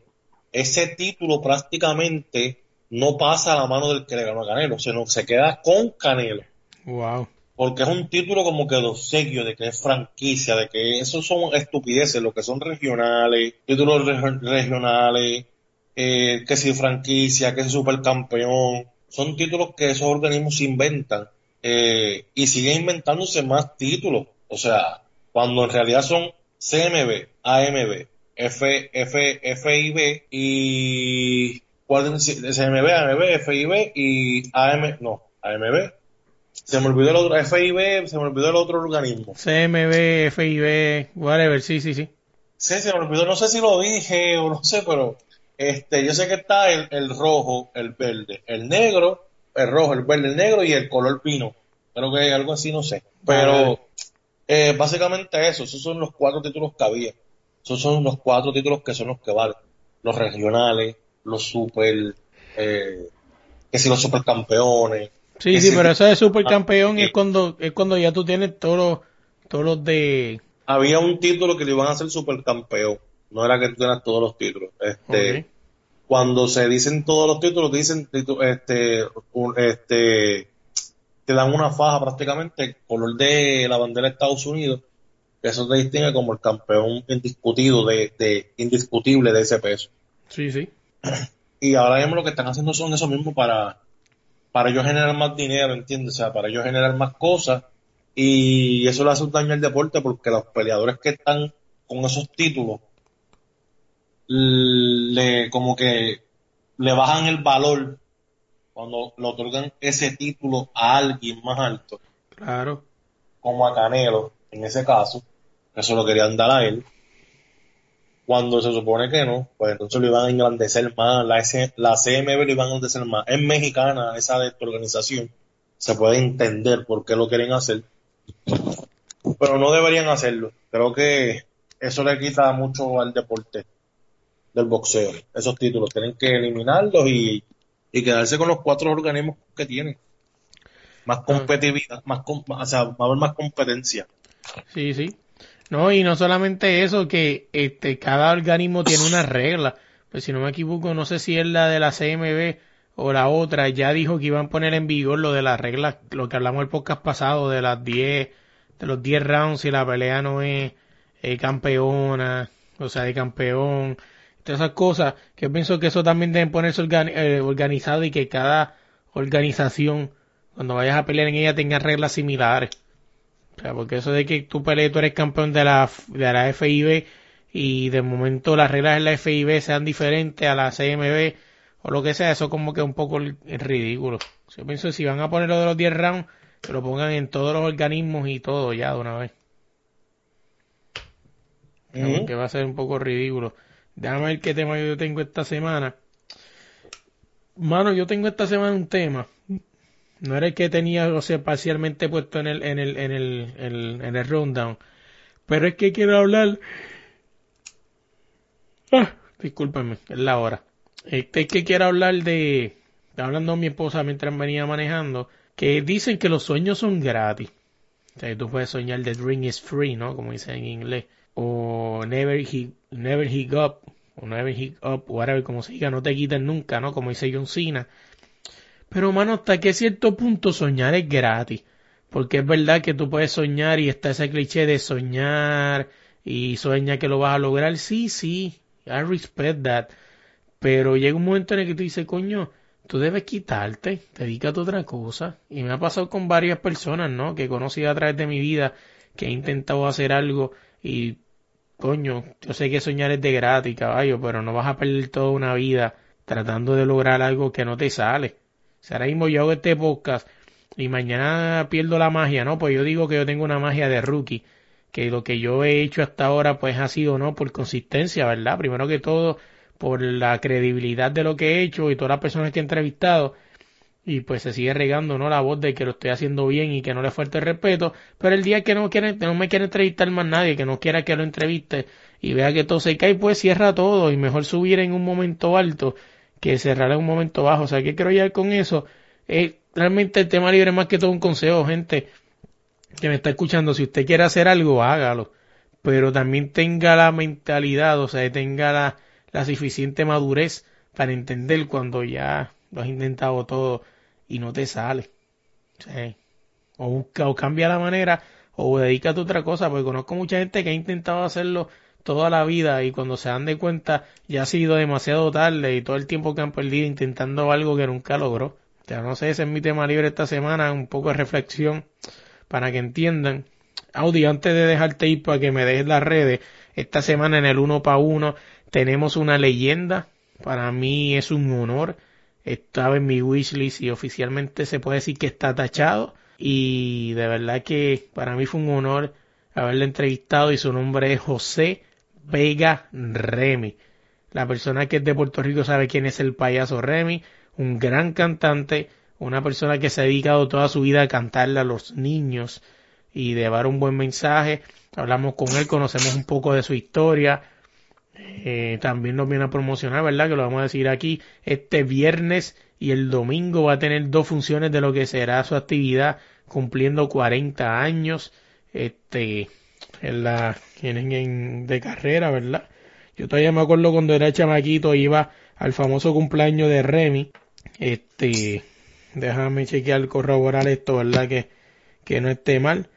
ese título prácticamente no pasa a la mano del que le ganó a Canelo, sino se queda con Canelo. Wow porque es un título como que de obsequio, de que es franquicia, de que esos son estupideces, lo que son regionales, títulos regionales, eh, que si franquicia, que si supercampeón, son títulos que esos organismos inventan eh, y siguen inventándose más títulos, o sea, cuando en realidad son CMB, AMB, F, F, FIB y. CMB, AMB, FIB y AM, no, AMB, se me olvidó el otro, FIB, se me olvidó el otro organismo. CMB, FIB, whatever, sí, sí, sí. Sí, se me olvidó, no sé si lo dije o no sé, pero este, yo sé que está el, el rojo, el verde, el negro, el rojo, el verde, el negro y el color pino. Creo que algo así, no sé. Pero eh, básicamente eso, esos son los cuatro títulos que había. Esos son los cuatro títulos que son los que valen. Los regionales, los super, eh, que si los supercampeones, Sí, sí, pero eso de supercampeón es cuando es cuando ya tú tienes todos los, todos los de... Había un título que le iban a hacer supercampeón, no era que tú tenías todos los títulos. Este, Cuando se dicen todos los títulos, dicen, este, este, te dan una faja prácticamente, color de la bandera de Estados Unidos, que eso te distingue como el campeón indiscutido, de, de indiscutible de ese peso. Sí, sí. Y ahora mismo lo que están haciendo son eso mismo para para ellos generar más dinero, ¿entiendes? O sea, para ellos generar más cosas y eso le hace un daño al deporte porque los peleadores que están con esos títulos le como que le bajan el valor cuando le otorgan ese título a alguien más alto. Claro. Como a Canelo, en ese caso, que eso lo querían dar a él. Cuando se supone que no, pues entonces lo iban a engrandecer más, la, S, la CMB lo iban a engrandecer más. Es mexicana esa de esta organización, se puede entender por qué lo quieren hacer, pero no deberían hacerlo. Creo que eso le quita mucho al deporte del boxeo, esos títulos. Tienen que eliminarlos y, y quedarse con los cuatro organismos que tienen. Más competitividad, más, o sea, va a haber más competencia. Sí, sí. No, y no solamente eso, que este, cada organismo tiene una regla. Pues si no me equivoco, no sé si es la de la CMB o la otra, ya dijo que iban a poner en vigor lo de las reglas, lo que hablamos el podcast pasado, de las 10, de los 10 rounds y la pelea no es campeona, o sea, de campeón, todas esas cosas, que yo pienso que eso también debe ponerse eh, organizado y que cada organización, cuando vayas a pelear en ella, tenga reglas similares. O sea, porque eso de que tú pelees, tú eres campeón de la, de la FIB y de momento las reglas de la FIB sean diferentes a la CMB o lo que sea, eso como que es un poco ridículo. Yo pienso que si van a poner lo de los 10 rounds, que lo pongan en todos los organismos y todo ya de una vez. Que va a ser un poco ridículo. Déjame ver qué tema yo tengo esta semana. Mano, yo tengo esta semana un tema. No era el que tenía, o sea, parcialmente puesto en el, en el, en el, en el, rundown. Pero es que quiero hablar. Ah, discúlpenme, es la hora. Este es que quiero hablar de. Estaba hablando mi esposa mientras venía manejando. Que dicen que los sueños son gratis. O sea, tú puedes soñar the dream is free, ¿no? Como dicen en inglés o Never Hit, Never Hit Up, o Never Hit Up, whatever, como se diga, no te quiten nunca, ¿no? Como dice John Cena. Pero, mano, hasta que cierto punto soñar es gratis. Porque es verdad que tú puedes soñar y está ese cliché de soñar y sueña que lo vas a lograr. Sí, sí, I respect that. Pero llega un momento en el que tú dices, coño, tú debes quitarte, dedícate a otra cosa. Y me ha pasado con varias personas, ¿no? Que he conocido a través de mi vida, que he intentado hacer algo y, coño, yo sé que soñar es de gratis, caballo, pero no vas a perder toda una vida tratando de lograr algo que no te sale. Si ahora mismo yo este podcast y mañana pierdo la magia, ¿no? Pues yo digo que yo tengo una magia de rookie, que lo que yo he hecho hasta ahora pues ha sido, ¿no? Por consistencia, ¿verdad? Primero que todo, por la credibilidad de lo que he hecho y todas las personas que he entrevistado y pues se sigue regando no la voz de que lo estoy haciendo bien y que no le falta el respeto pero el día que no quiere no me quiere entrevistar más nadie que no quiera que lo entreviste y vea que todo se cae pues cierra todo y mejor subir en un momento alto que cerrar en un momento bajo. O sea que quiero llegar con eso. Eh, realmente el tema libre es más que todo un consejo gente que me está escuchando. Si usted quiere hacer algo hágalo. Pero también tenga la mentalidad o sea tenga la, la suficiente madurez para entender cuando ya lo has intentado todo y no te sale. O busca o cambia la manera o dedícate a otra cosa, porque conozco mucha gente que ha intentado hacerlo toda la vida y cuando se dan de cuenta ya ha sido demasiado tarde y todo el tiempo que han perdido intentando algo que nunca logró. O sea, no sé, ese es mi tema libre esta semana, un poco de reflexión para que entiendan. Audi, antes de dejarte ir para que me dejes las redes, esta semana en el uno para uno tenemos una leyenda. Para mí es un honor estaba en mi wishlist y oficialmente se puede decir que está tachado y de verdad que para mí fue un honor haberle entrevistado y su nombre es José Vega Remy. La persona que es de Puerto Rico sabe quién es el payaso Remy, un gran cantante, una persona que se ha dedicado toda su vida a cantarle a los niños y de dar un buen mensaje. Hablamos con él, conocemos un poco de su historia, eh, también nos viene a promocionar, ¿verdad? Que lo vamos a decir aquí. Este viernes y el domingo va a tener dos funciones de lo que será su actividad cumpliendo 40 años. Este, en la, en, de carrera, ¿verdad? Yo todavía me acuerdo cuando era chamaquito iba al famoso cumpleaños de Remy. Este, déjame chequear, corroborar esto, ¿verdad? Que, que no esté mal.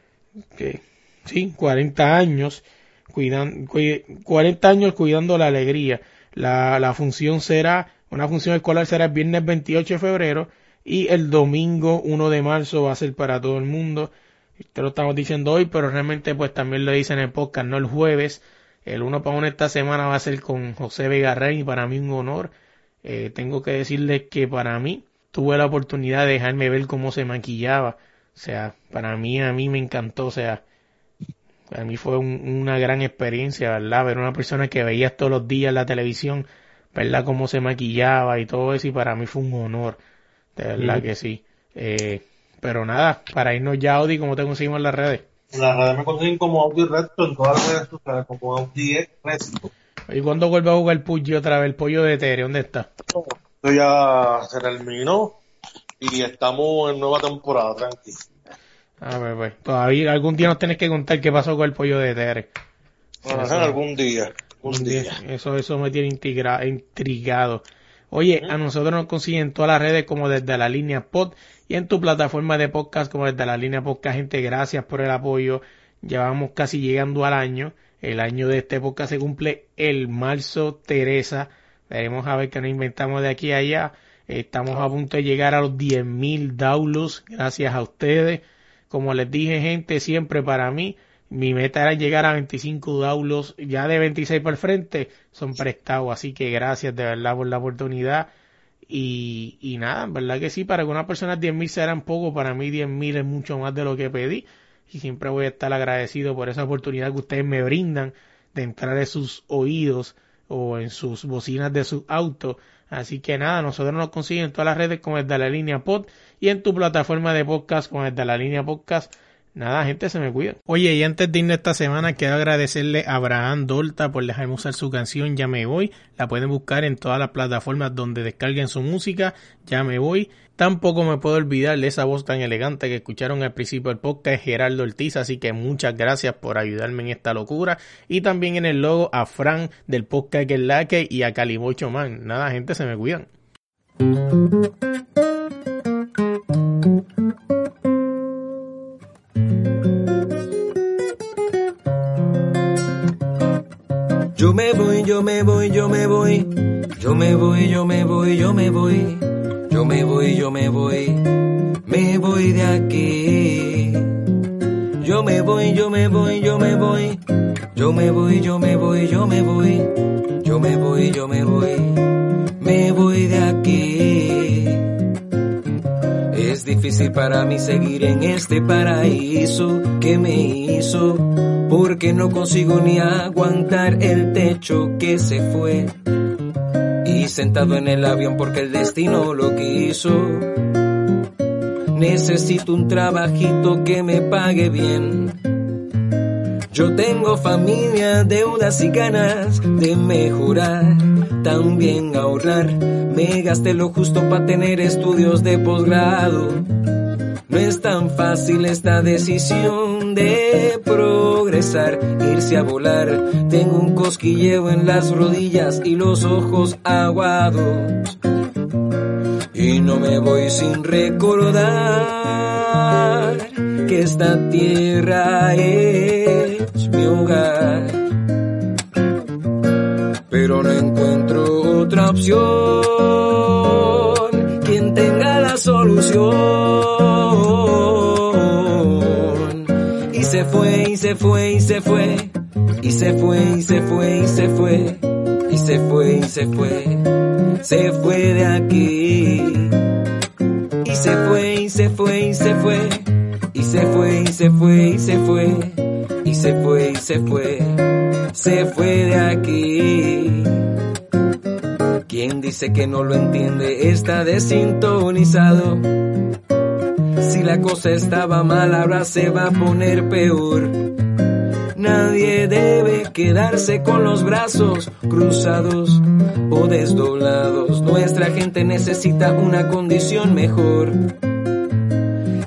Que, sí, 40 años cuidan, 40 años cuidando la alegría. La, la función será, una función escolar será el viernes 28 de febrero y el domingo 1 de marzo va a ser para todo el mundo. Te lo estamos diciendo hoy, pero realmente pues también lo dicen en el podcast, no el jueves. El uno para uno esta semana va a ser con José Vega Rey y para mí un honor. Eh, tengo que decirles que para mí tuve la oportunidad de dejarme ver cómo se maquillaba. O sea, para mí, a mí me encantó. O sea, para mí fue una gran experiencia, ¿verdad? Ver una persona que veías todos los días en la televisión, ¿verdad? Cómo se maquillaba y todo eso. Y para mí fue un honor. De verdad que sí. Eh, pero nada, para irnos ya, Audi, ¿cómo te conseguimos en las redes? En las redes me consiguen como Audi Recto, en todas las redes sociales como Audi Recto. ¿Y cuándo vuelve a jugar Puggy otra vez? El pollo de Tere, ¿dónde está? Esto ya se terminó y estamos en nueva temporada, tranquilo. A ver, pues. Todavía algún día nos tenés que contar qué pasó con el pollo de Tere. Bueno, algún día. Algún día. Eso, eso me tiene intrigado. Oye, a nosotros nos consiguen todas las redes como desde la línea pod y en tu plataforma de podcast como desde la línea podcast. Gente, gracias por el apoyo. Llevamos casi llegando al año. El año de este podcast se cumple el marzo Teresa. Veremos a ver qué nos inventamos de aquí a allá. Estamos a punto de llegar a los 10.000 downloads. Gracias a ustedes. Como les dije, gente, siempre para mí, mi meta era llegar a 25 downloads. Ya de 26 por el frente son prestados. Así que gracias de verdad por la oportunidad. Y, y nada, verdad que sí, para algunas personas 10.000 serán poco. Para mí 10.000 es mucho más de lo que pedí y siempre voy a estar agradecido por esa oportunidad que ustedes me brindan de entrar en sus oídos o en sus bocinas de su auto. Así que nada, nosotros nos consiguen en todas las redes como desde la línea pod y en tu plataforma de podcast como desde la línea podcast Nada, gente, se me cuida. Oye, y antes de irnos esta semana, quiero agradecerle a Abraham Dolta por dejarme usar su canción Ya me voy. La pueden buscar en todas las plataformas donde descarguen su música. Ya me voy. Tampoco me puedo olvidar de esa voz tan elegante que escucharon al principio del podcast, Gerardo Ortiz. Así que muchas gracias por ayudarme en esta locura. Y también en el logo a Fran del podcast Que Laque y a Calibocho Man. Nada, gente, se me cuidan. Yo me voy, yo me voy, yo me voy. Yo me voy, yo me voy, yo me voy. Yo me voy, yo me voy. Me voy de aquí. Yo me voy, yo me voy, yo me voy. Yo me voy, yo me voy, yo me voy. Yo me voy, yo me voy. Me voy de aquí. Es difícil para mí seguir en este paraíso que me hizo porque no consigo ni aguantar el techo que se fue. Y sentado en el avión porque el destino lo quiso. Necesito un trabajito que me pague bien. Yo tengo familia, deudas y ganas de mejorar, también ahorrar. Me gasté lo justo para tener estudios de posgrado. No es tan fácil esta decisión de progresar, irse a volar. Tengo un cosquilleo en las rodillas y los ojos aguados. Y no me voy sin recordar que esta tierra es mi hogar. Pero no encuentro otra opción. se fue, y se fue, y se fue, y se fue, y se fue, y se fue, se fue de aquí. Y se fue, y se fue, y se fue, y se fue, y se fue, y se fue, y se fue, y se fue, se fue de aquí. ¿Quién dice que no lo entiende? Está desintonizado. Si la cosa estaba mal, ahora se va a poner peor. Debe quedarse con los brazos cruzados o desdoblados. Nuestra gente necesita una condición mejor.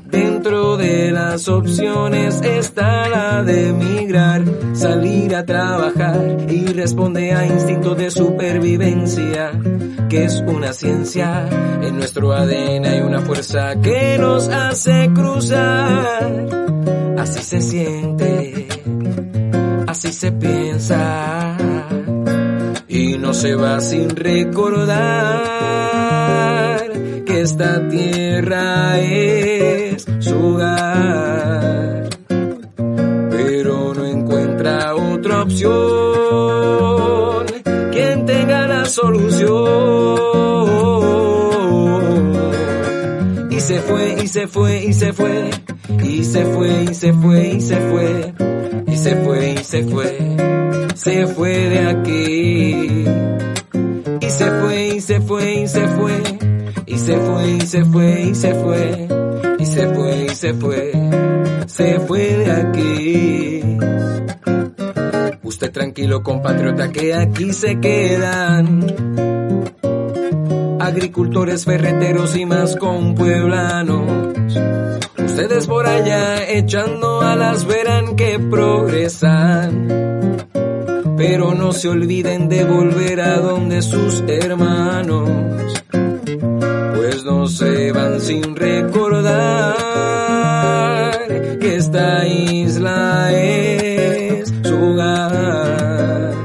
Dentro de las opciones está la de emigrar, salir a trabajar y responde a instintos de supervivencia, que es una ciencia. En nuestro ADN hay una fuerza que nos hace cruzar. Así se siente, se va sin recordar que esta tierra es su hogar, pero no encuentra otra opción. Quien tenga la solución. Y se fue, y se fue, y se fue. Y se fue, y se fue, y se fue. Y se fue, y se fue. Se fue de aquí. Y se fue, y se fue, y se fue. Y se fue, y se fue, y se fue. Y se fue, y se fue. Se fue de aquí. Usted tranquilo compatriota que aquí se quedan. Agricultores, ferreteros y más con pueblanos. Ustedes por allá echando alas verán que progresan. Pero no se olviden de volver a donde sus hermanos. Pues no se van sin recordar que esta isla es su hogar.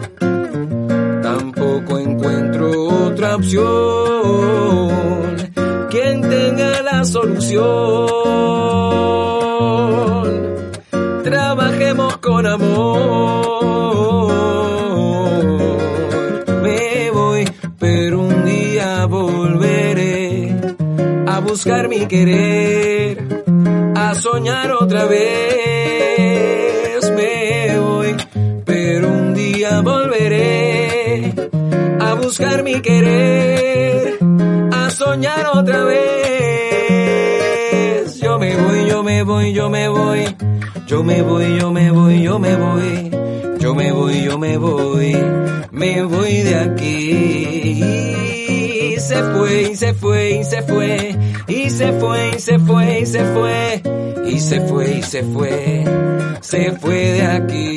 Tampoco encuentro otra opción. Quien tenga la solución. Buscar mi querer, a soñar otra vez. Me voy, pero un día volveré a buscar mi querer, a soñar otra vez. Yo me voy, yo me voy, yo me voy. Yo me voy, yo me voy, yo me voy. Yo me voy, yo me voy. Me voy de aquí. Se fue, se fue, se fue. Se fue, y se fue, y se fue. Y se fue, y se fue. Se fue de aquí.